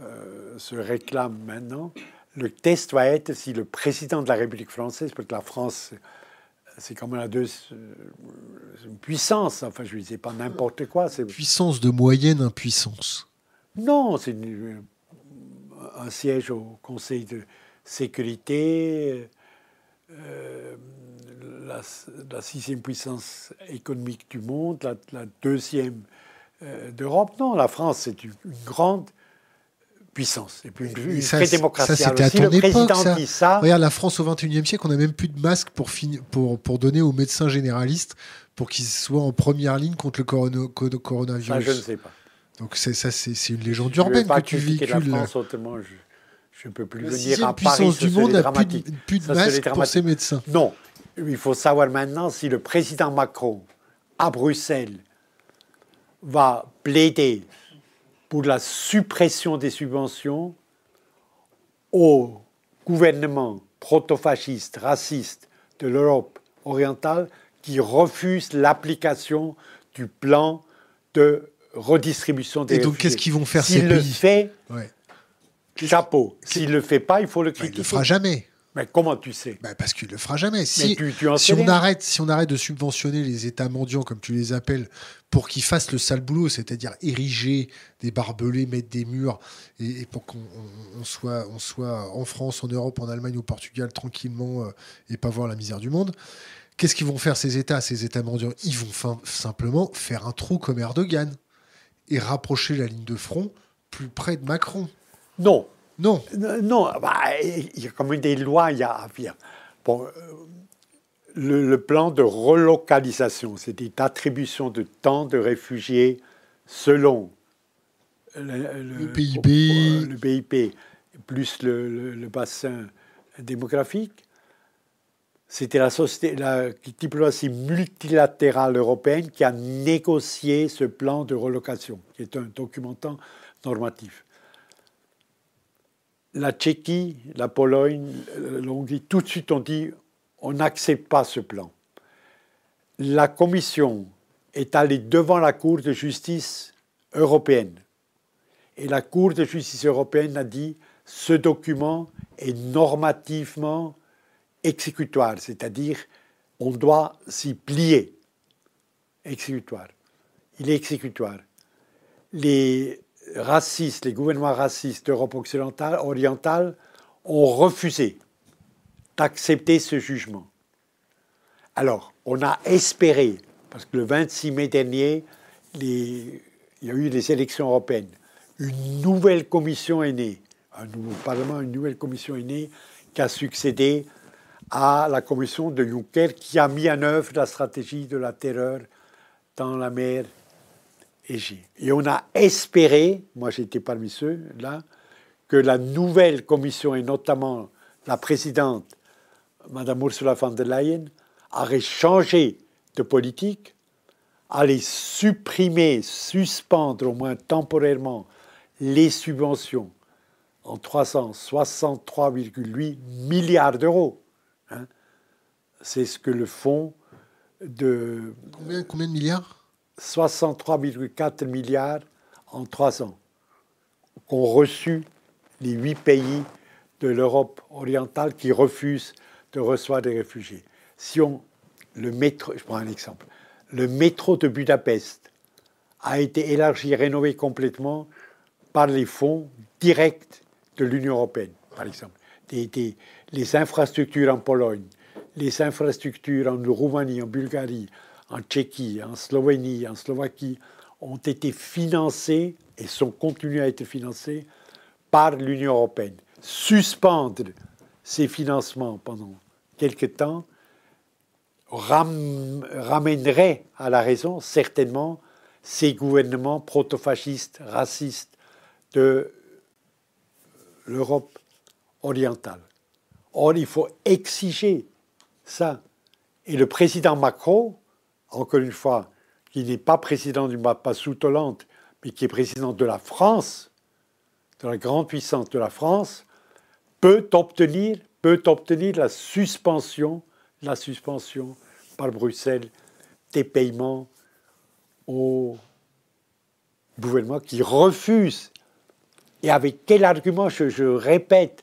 Euh, se réclame maintenant, le test va être si le président de la République française, parce que la France, c'est comme la deux, une puissance, enfin je ne disais pas n'importe quoi. Puissance de moyenne impuissance. Non, c'est un siège au Conseil de sécurité. la, sixième puissance économique du monde, la, deuxième euh, d'Europe. Non, la France, c'est une, grande puissance. Et puis une, une très démocratie. Ça, c'était à ton époque, ça. ça. Regarde, la France au XXIe siècle, on n'a même plus de masques pour, pour, pour donner aux médecins généralistes pour qu'ils soient en première ligne contre le coronavirus. Ça, je ne sais pas. Donc c'est ça, c'est une légende urbaine que tu véhicules. La France, je ne peux plus venir à Paris. du monde n'a plus, plus, de masques pour ses médecins. Non. Il faut savoir maintenant si le président Macron, à Bruxelles, va plaider pour la suppression des subventions au gouvernement proto-fasciste, raciste de l'Europe orientale qui refuse l'application du plan de redistribution des Et donc, qu'est-ce qu'ils vont faire ces pays le fait, chapeau. S'il ne le fait pas, il faut le critiquer. il ne le fera jamais. Mais comment tu sais bah Parce qu'il ne le fera jamais. Si, si on arrête, si on arrête de subventionner les États mendiants, comme tu les appelles, pour qu'ils fassent le sale boulot, c'est-à-dire ériger des barbelés, mettre des murs, et, pour qu'on soit, on soit en France, en Europe, en Allemagne, au Portugal, tranquillement, euh, et pas voir la misère du monde, qu'est-ce qu'ils vont faire ces États, ces États mendiants Ils vont simplement faire un trou comme Erdogan et rapprocher la ligne de front plus près de Macron. Non, non. Non, bah, il y a comme des lois, il y a. Bon, euh, le, plan de relocalisation, c'est attribution de temps de réfugiés selon le, PIB. le PIB, plus le, bassin démographique. C'était la, diplomatie multilatérale européenne qui a négocié ce plan de relocation, qui est un document normatif la Tchéquie, la Pologne, l'Hongrie, tout de suite ont dit on n'accepte pas ce plan. La Commission est allée devant la Cour de justice européenne. Et la Cour de justice européenne a dit ce document est normativement exécutoire, c'est-à-dire on doit s'y plier. Exécutoire. Il est exécutoire. Les racistes, les gouvernements racistes d'Europe occidentale, orientale, ont refusé d'accepter ce jugement. Alors, on a espéré, parce que le 26 mai dernier, il y a eu les élections européennes, une nouvelle commission est née, un nouveau Parlement, une nouvelle commission est née, qui a succédé à la commission de Juncker, qui a mis en œuvre la stratégie de la terreur dans la mer et on a espéré, moi j'étais parmi ceux là, que la nouvelle commission, et notamment la présidente, Mme Ursula von der Leyen, aurait changé de politique, allait supprimer, suspendre au moins temporairement les subventions en 363,8 milliards d'euros. Hein. C'est ce que le fonds de... Combien, combien de milliards? 63,4 milliards en trois ans qu'ont reçu les huit pays de l'Europe orientale qui refusent de recevoir des réfugiés. Si on, le métro, je prends un exemple, le métro de Budapest a été élargi, rénové complètement par les fonds directs de l'Union européenne, par exemple. Les infrastructures en Pologne, les infrastructures en Roumanie, en Bulgarie, en Tchéquie, en Slovénie, en Slovaquie, ont été financés et sont continués à être financés par l'Union européenne. Suspendre ces financements pendant quelque temps ramènerait à la raison certainement ces gouvernements proto-fascistes, racistes de l'Europe orientale. Or, il faut exiger ça. Et le président Macron encore une fois, qui n'est pas président du pas sous mais qui est président de la France, de la grande puissance de la France, peut obtenir, la suspension par Bruxelles des paiements au gouvernement qui refuse. Et avec quel argument je, répète,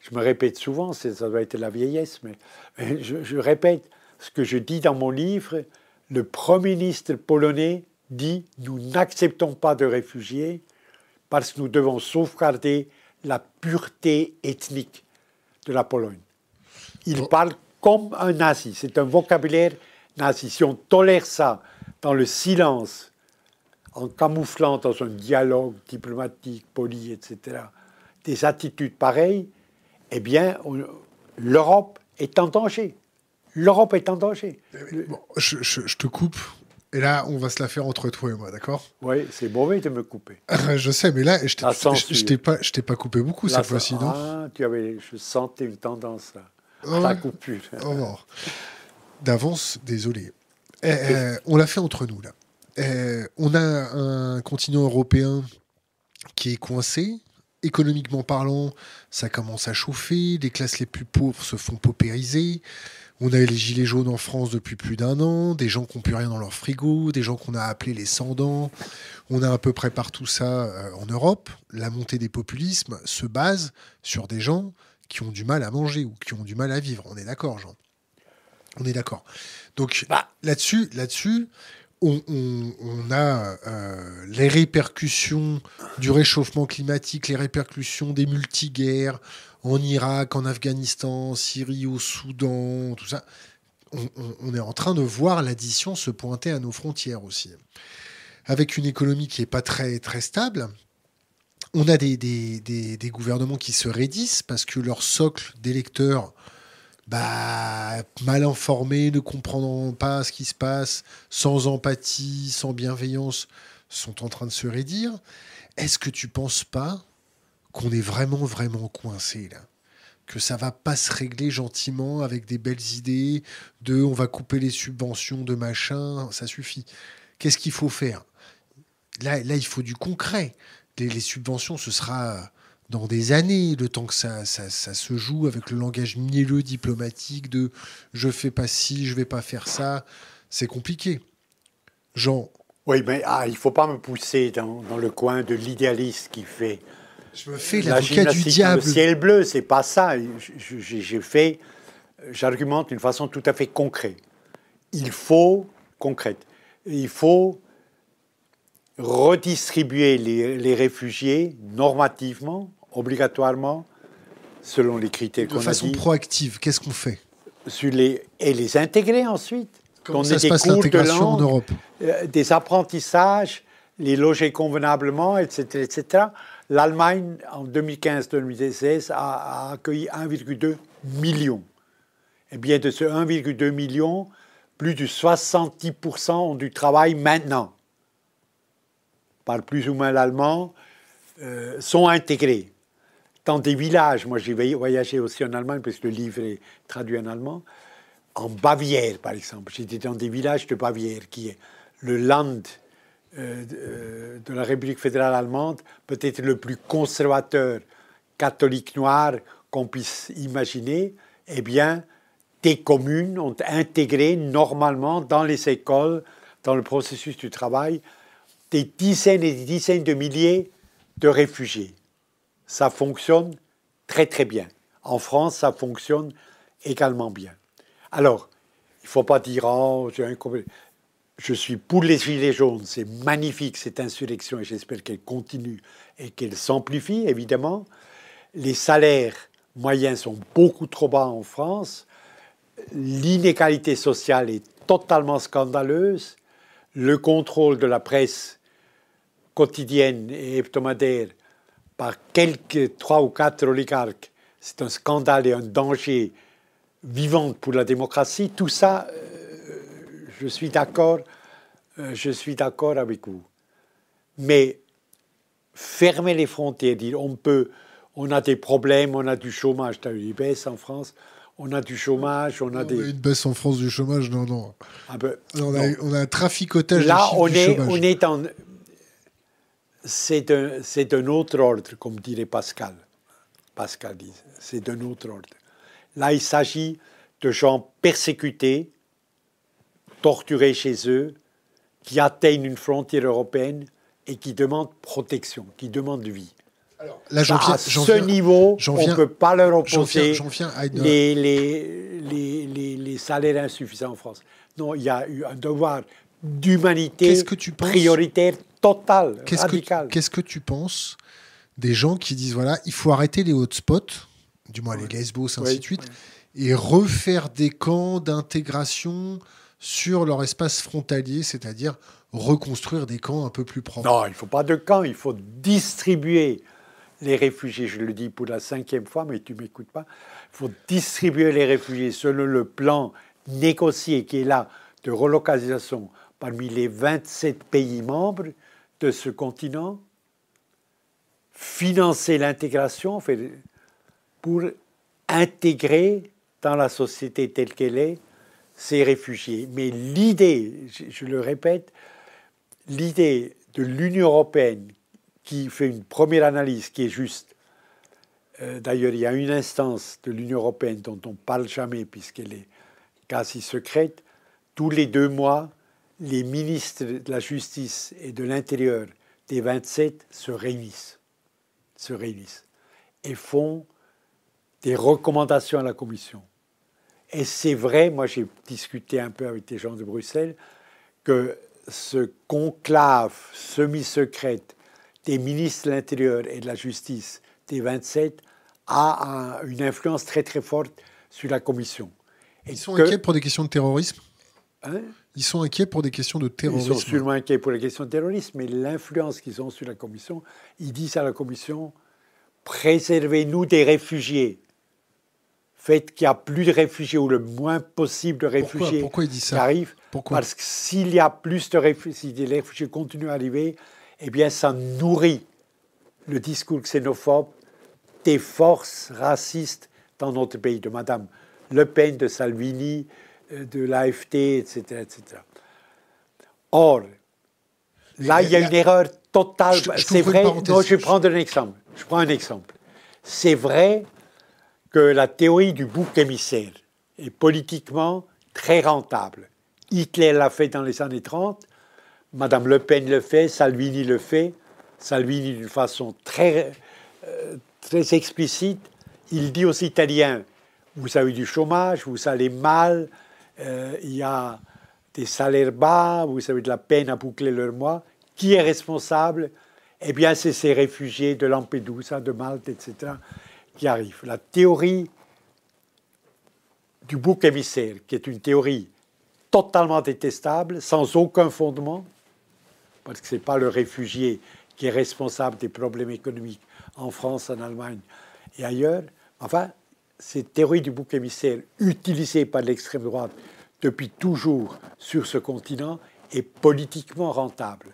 je me répète souvent, ça doit être la vieillesse, mais je répète ce que je dis dans mon livre, le Premier ministre polonais dit Nous n'acceptons pas de réfugiés parce que nous devons sauvegarder la pureté ethnique de la Pologne. Il parle comme un nazi. C'est un vocabulaire nazi. Si on tolère ça dans le silence, en camouflant dans un dialogue diplomatique, poli, etc., des attitudes pareilles, eh bien, l'Europe est en danger. L'Europe est en danger. je, te coupe. Et là, on va se la faire entre toi et moi, d'accord? Oui, c'est mauvais de me couper. je sais, mais là, je t'ai pas, pas coupé beaucoup cette fois-ci, non? Ah, tu avais, Je sentais une tendance là, à la coupure. Oh. D'avance, désolé. Eh, eh, on l'a fait entre nous, là. Eh, on a un continent européen qui est coincé, économiquement parlant, ça commence à chauffer, les classes les plus pauvres se font paupériser. On a les gilets jaunes en France depuis plus d'un an, des gens qui n'ont plus rien dans leur frigo, des gens qu'on a appelés les sans-dents. On a à peu près partout ça euh, en Europe. La montée des populismes se base sur des gens qui ont du mal à manger ou qui ont du mal à vivre. On est d'accord, Jean On est d'accord. Donc bah. là-dessus, là-dessus, on, a euh, les répercussions du réchauffement climatique, les répercussions des multiguerres en Irak, en Afghanistan, en Syrie, au Soudan, tout ça. On, est en train de voir l'addition se pointer à nos frontières aussi. Avec une économie qui n'est pas très, très stable, on a des, des, gouvernements qui se raidissent parce que leur socle d'électeurs bah, mal informés, ne comprenant pas ce qui se passe, sans empathie, sans bienveillance, sont en train de se raidir. Est-ce que tu penses pas qu'on est vraiment, vraiment coincé là? Que ça va pas se régler gentiment avec des belles idées de on va couper les subventions de machin, ça suffit. Qu'est-ce qu'il faut faire? Là, il faut du concret. Les subventions, ce sera dans des années, le temps que ça, ça, se joue avec le langage mielleux diplomatique de je fais pas ci, je vais pas faire ça, c'est compliqué. Jean. Oui, mais ah, il faut pas me pousser dans, dans le coin de l'idéaliste qui fait. Je me fais l'avocat du diable. Le ciel bleu, c'est pas ça. J'ai fait, j'argumente d'une façon tout à fait concrète. Il faut concrète. Il faut redistribuer les, les réfugiés normativement obligatoirement, selon les critères qu'on a De façon proactive, qu'est-ce qu'on fait? Sur les, Et les intégrer ensuite. Comment ça se passe l'intégration en Europe? euh, Des apprentissages, les loger convenablement, etc. etc. L'Allemagne, en 2015-2016, a, a, accueilli 1,2 million. Et bien de ce 1,2 million, plus de 70% ont du travail maintenant. Parle plus ou moins l'allemand, euh, sont intégrés dans des villages, moi j'ai voyagé aussi en Allemagne parce que le livre est traduit en allemand, en Bavière par exemple. J'étais dans des villages de Bavière qui est le land euh, euh, de la République fédérale allemande, peut-être le plus conservateur catholique noir qu'on puisse imaginer. Eh bien, des communes ont intégré normalement dans les écoles, dans le processus du travail, des dizaines et des dizaines de milliers de réfugiés ça fonctionne très très bien. En France, ça fonctionne également bien. Alors, il ne faut pas dire, oh, je suis pour les Gilets jaunes, c'est magnifique cette insurrection et j'espère qu'elle continue et qu'elle s'amplifie, évidemment. Les salaires moyens sont beaucoup trop bas en France. L'inégalité sociale est totalement scandaleuse. Le contrôle de la presse quotidienne et hebdomadaire par quelques trois ou quatre oligarques, c'est un scandale et un danger vivant pour la démocratie. Tout ça, euh, je suis d'accord, euh, je suis d'accord avec vous. Mais fermer les frontières, dire on peut, on a des problèmes, on a du chômage, tu as eu une baisse en France, on a du chômage, on a des... une baisse en France du chômage, non, non. Ah ben, on, a, on, a, un traficotage Là, on est, on est en c'est un, autre ordre, comme dirait Pascal. Pascal dit, c'est d'un autre ordre. Là, il s'agit de gens persécutés, torturés chez eux, qui atteignent une frontière européenne et qui demandent protection, qui demandent vie. Alors, là, viens, à ce niveau, on ne peut pas leur opposer les, les, les, les, salaires insuffisants en France. Non, il y a eu un devoir d'humanité prioritaire total, qu'est-ce radical. Qu'est-ce que tu penses des gens qui disent voilà, il faut arrêter les hotspots, du moins les lesbos, ainsi de suite, et refaire des camps d'intégration sur leur espace frontalier, c'est-à-dire reconstruire des camps un peu plus propres. Non, il ne faut pas de camps, il faut distribuer les réfugiés. Je le dis pour la cinquième fois, mais tu ne m'écoutes pas. Il faut distribuer les réfugiés selon le plan négocié qui est là de relocalisation parmi les 27 pays membres de ce continent, financer l'intégration pour intégrer dans la société telle qu'elle est ces réfugiés. Mais l'idée, je, le répète, l'idée de l'Union européenne qui fait une première analyse qui est juste, euh, d'ailleurs il y a une instance de l'Union européenne dont on ne parle jamais puisqu'elle est quasi secrète, tous les deux mois, les ministres de la Justice et de l'Intérieur des 27 se réunissent, se réunissent et font des recommandations à la Commission. Et c'est vrai, moi j'ai discuté un peu avec des gens de Bruxelles, que ce conclave semi-secrète des ministres de l'Intérieur et de la Justice des 27 a une influence très très forte sur la Commission. Ils sont inquiets pour des questions de terrorisme? Hein? Ils sont inquiets pour des questions de terrorisme Ils sont sûrement inquiets pour les questions de terrorisme, mais l'influence qu'ils ont sur la Commission, ils disent à la Commission, préservez-nous des réfugiés. Faites qu'il n'y a plus de réfugiés ou le moins possible de réfugiés Pourquoi, il dit ça? qui arrivent. Pourquoi? Parce que s'il y a plus de réfugiés, si les réfugiés continuent à arriver, eh bien, ça nourrit le discours xénophobe des forces racistes dans notre pays, de Madame Le Pen, de Salvini, de l'AFT, etc., etc. Or, là, il y a une erreur totale. C'est vrai. Non, je vais prendre un exemple. Je prends un exemple. C'est vrai que la théorie du bouc émissaire est politiquement très rentable. Hitler l'a fait dans les années 30, Madame Le Pen le fait, Salvini le fait, Salvini d'une façon très, euh, très explicite. Il dit aux Italiens, vous avez du chômage, vous allez mal, euh, il y a des salaires bas, vous avez de la peine à boucler leur mois. Qui est responsable? Eh bien, c'est ces réfugiés de Lampedusa, de Malte, etc qui arrive. La théorie du bouc émissaire, qui est une théorie totalement détestable, sans aucun fondement, parce que ce n'est pas le réfugié qui est responsable des problèmes économiques en France, en Allemagne et ailleurs. Enfin, cette théorie du bouc émissaire, utilisée par l'extrême droite depuis toujours sur ce continent, est politiquement rentable.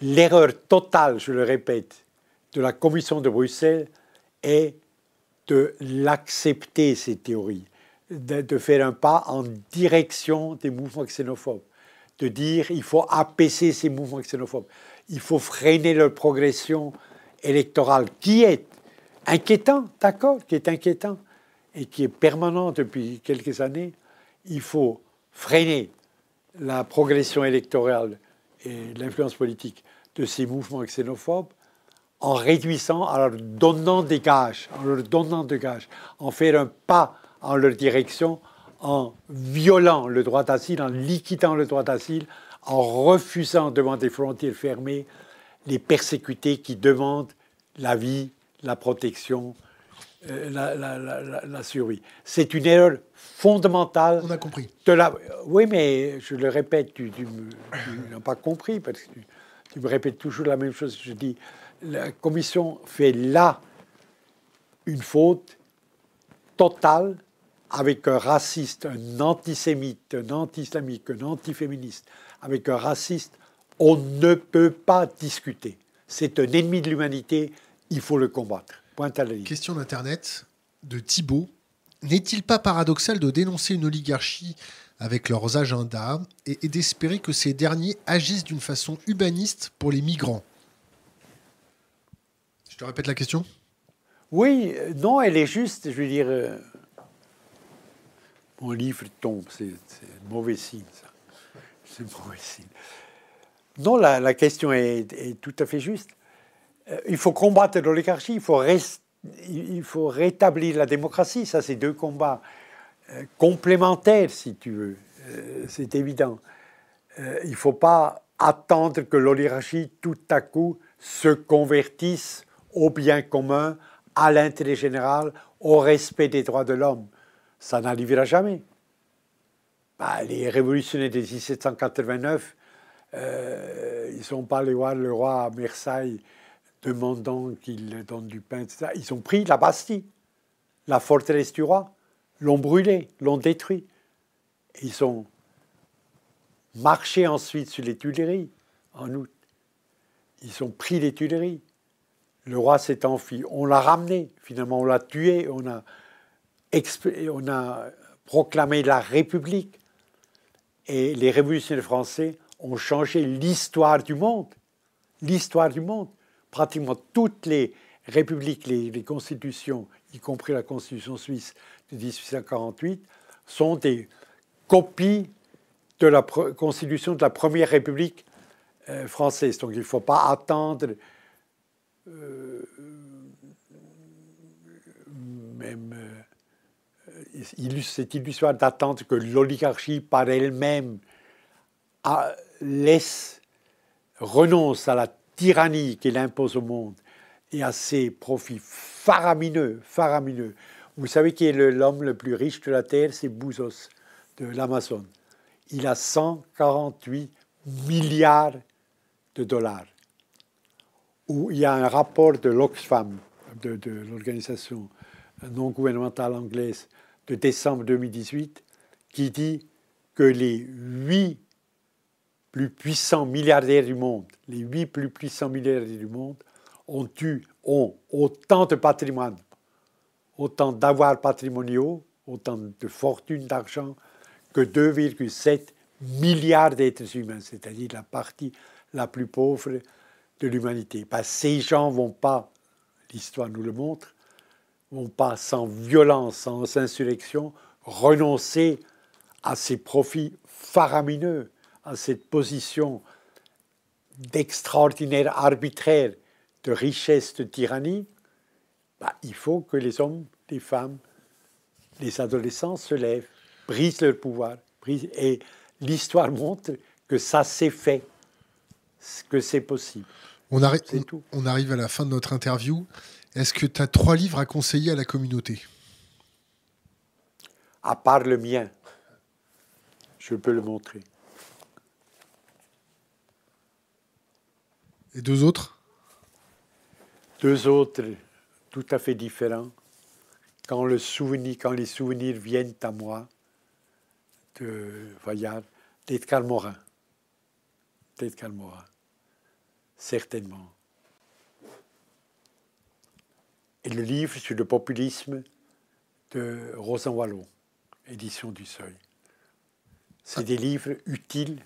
L'erreur totale, je le répète, de la Commission de Bruxelles, est de l'accepter, ces théories, de, faire un pas en direction des mouvements xénophobes, de dire il faut apaiser ces mouvements xénophobes, il faut freiner leur progression électorale, qui est inquiétant, d'accord, qui est inquiétant et qui est permanent depuis quelques années. Il faut freiner la progression électorale et l'influence politique de ces mouvements xénophobes en réduisant, en leur donnant des gages, en leur donnant des gages, en faire un pas en leur direction, en violant le droit d'asile, en liquidant le droit d'asile, en refusant devant des frontières fermées les persécutés qui demandent la vie, la protection, euh, la, survie. C'est une erreur fondamentale. On a compris. De la... Oui, mais je le répète, tu, n'as pas compris parce que tu, tu, me répètes toujours la même chose. Je dis, la commission fait là une faute totale avec un raciste, un antisémite, un anti-islamique, un antiféministe, avec un raciste, on ne peut pas discuter. C'est un ennemi de l'humanité, il faut le combattre. Point à la ligne. Question d'Internet de Thibault. N'est-il pas paradoxal de dénoncer une oligarchie avec leurs agendas et d'espérer que ces derniers agissent d'une façon humaniste pour les migrants? Je répète la question? Oui, non, elle est juste. Je veux dire, euh, mon livre tombe, c'est mauvais signe, ça. C'est mauvais signe. Non, la, question est, tout à fait juste. Euh, il faut combattre l'oligarchie, il, faut rétablir la démocratie. Ça, c'est deux combats euh, complémentaires, si tu veux. c'est évident. il ne faut pas attendre que l'oligarchie, tout à coup, se convertisse au bien commun, à l'intérêt général, au respect des droits de l'homme. ça n'arrivera jamais. Bah, les révolutionnaires de 1789, euh, ils ne sont pas allés voir le roi à Versailles demandant qu'il donne du pain, etc. Ils ont pris la Bastille, la forteresse du roi, l'ont brûlée, l'ont détruit. Ils ont marché ensuite sur les Tuileries en août. Ils ont pris les Tuileries. Le roi s'est enfui. On l'a ramené. Finalement, on l'a tué. On a, on a proclamé la République. Et les révolutionnaires français ont changé l'histoire du monde. L'histoire du monde. Pratiquement toutes les républiques, les, constitutions, y compris la constitution suisse de 1848, sont des copies de la constitution de la première république euh, française. Donc il ne faut pas attendre euh, même euh, illusoire d'attendre que l'oligarchie par elle-même laisse, renonce à la tyrannie qu'elle impose au monde et à ses profits faramineux, faramineux. Vous savez qui est l'homme le plus riche de la Terre? C'est Bouzos de l'Amazon. Il a 148 milliards de dollars. Il y a un rapport de l'Oxfam, de, de l'organisation non gouvernementale anglaise, de décembre 2018, qui dit que les huit plus puissants milliardaires du monde, les huit plus puissants milliardaires du monde, ont eu autant de patrimoine, autant d'avoirs patrimoniaux, autant de fortunes d'argent que 2,7 milliards d'êtres humains, c'est-à-dire la partie la plus pauvre de l'humanité. ces gens vont pas, l'histoire nous le montre, vont pas sans violence, sans insurrection, renoncer à ces profits faramineux, à cette position d'extraordinaire arbitraire, de richesse, de tyrannie. Bah, il faut que les hommes, les femmes, les adolescents se lèvent, brisent leur pouvoir. Brisent, et l'histoire montre que ça s'est fait que c'est possible. On, arrive, on, arrive à la fin de notre interview. Est-ce que tu as trois livres à conseiller à la communauté? À part le mien, je peux le montrer. Et deux autres? Deux autres tout à fait différents. Quand, le souvenir, quand les souvenirs viennent à moi de voyage, d'Edgar Morin. D'Edgar Morin certainement. Et le livre sur le populisme de Rosan Wallon, édition du Seuil. C'est des livres utiles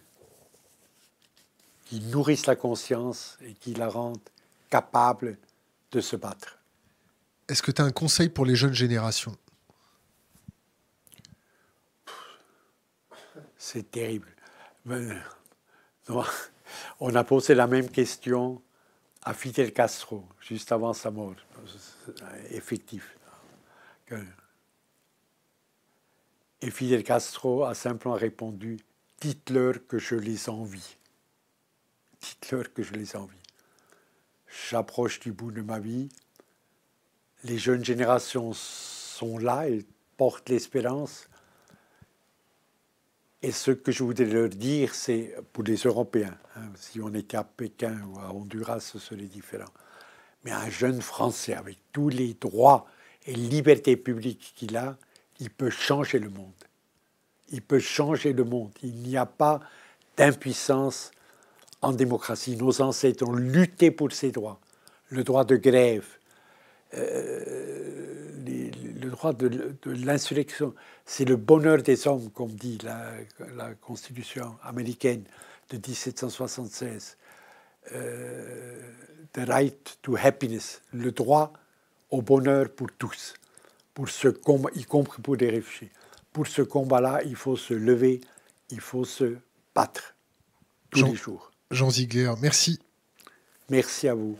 qui nourrissent la conscience et qui la rendent capable de se battre. Est-ce que tu as un conseil pour les jeunes générations? C'est terrible. On a posé la même question à Fidel Castro, juste avant sa mort, effectif. Et Fidel Castro a simplement répondu Dites-leur que je les envie. Dites-leur que je les envie. J'approche du bout de ma vie. Les jeunes générations sont là et portent l'espérance. Et ce que je voudrais leur dire, c'est pour les Européens, hein, si on était à Pékin ou à Honduras, ce serait différent. Mais un jeune Français avec tous les droits et libertés publiques qu'il a, il peut changer le monde. Il peut changer le monde. Il n'y a pas d'impuissance en démocratie. Nos ancêtres ont lutté pour ces droits. Le droit de grève, euh, le droit de, l'insurrection, c'est le bonheur des hommes, comme dit la, Constitution américaine de 1776. Euh, the right to happiness, le droit au bonheur pour tous, pour ce combat, y compris pour les réfugiés. Pour ce combat-là, il faut se lever, il faut se battre tous les jours. Jean Ziegler, merci. Merci à vous.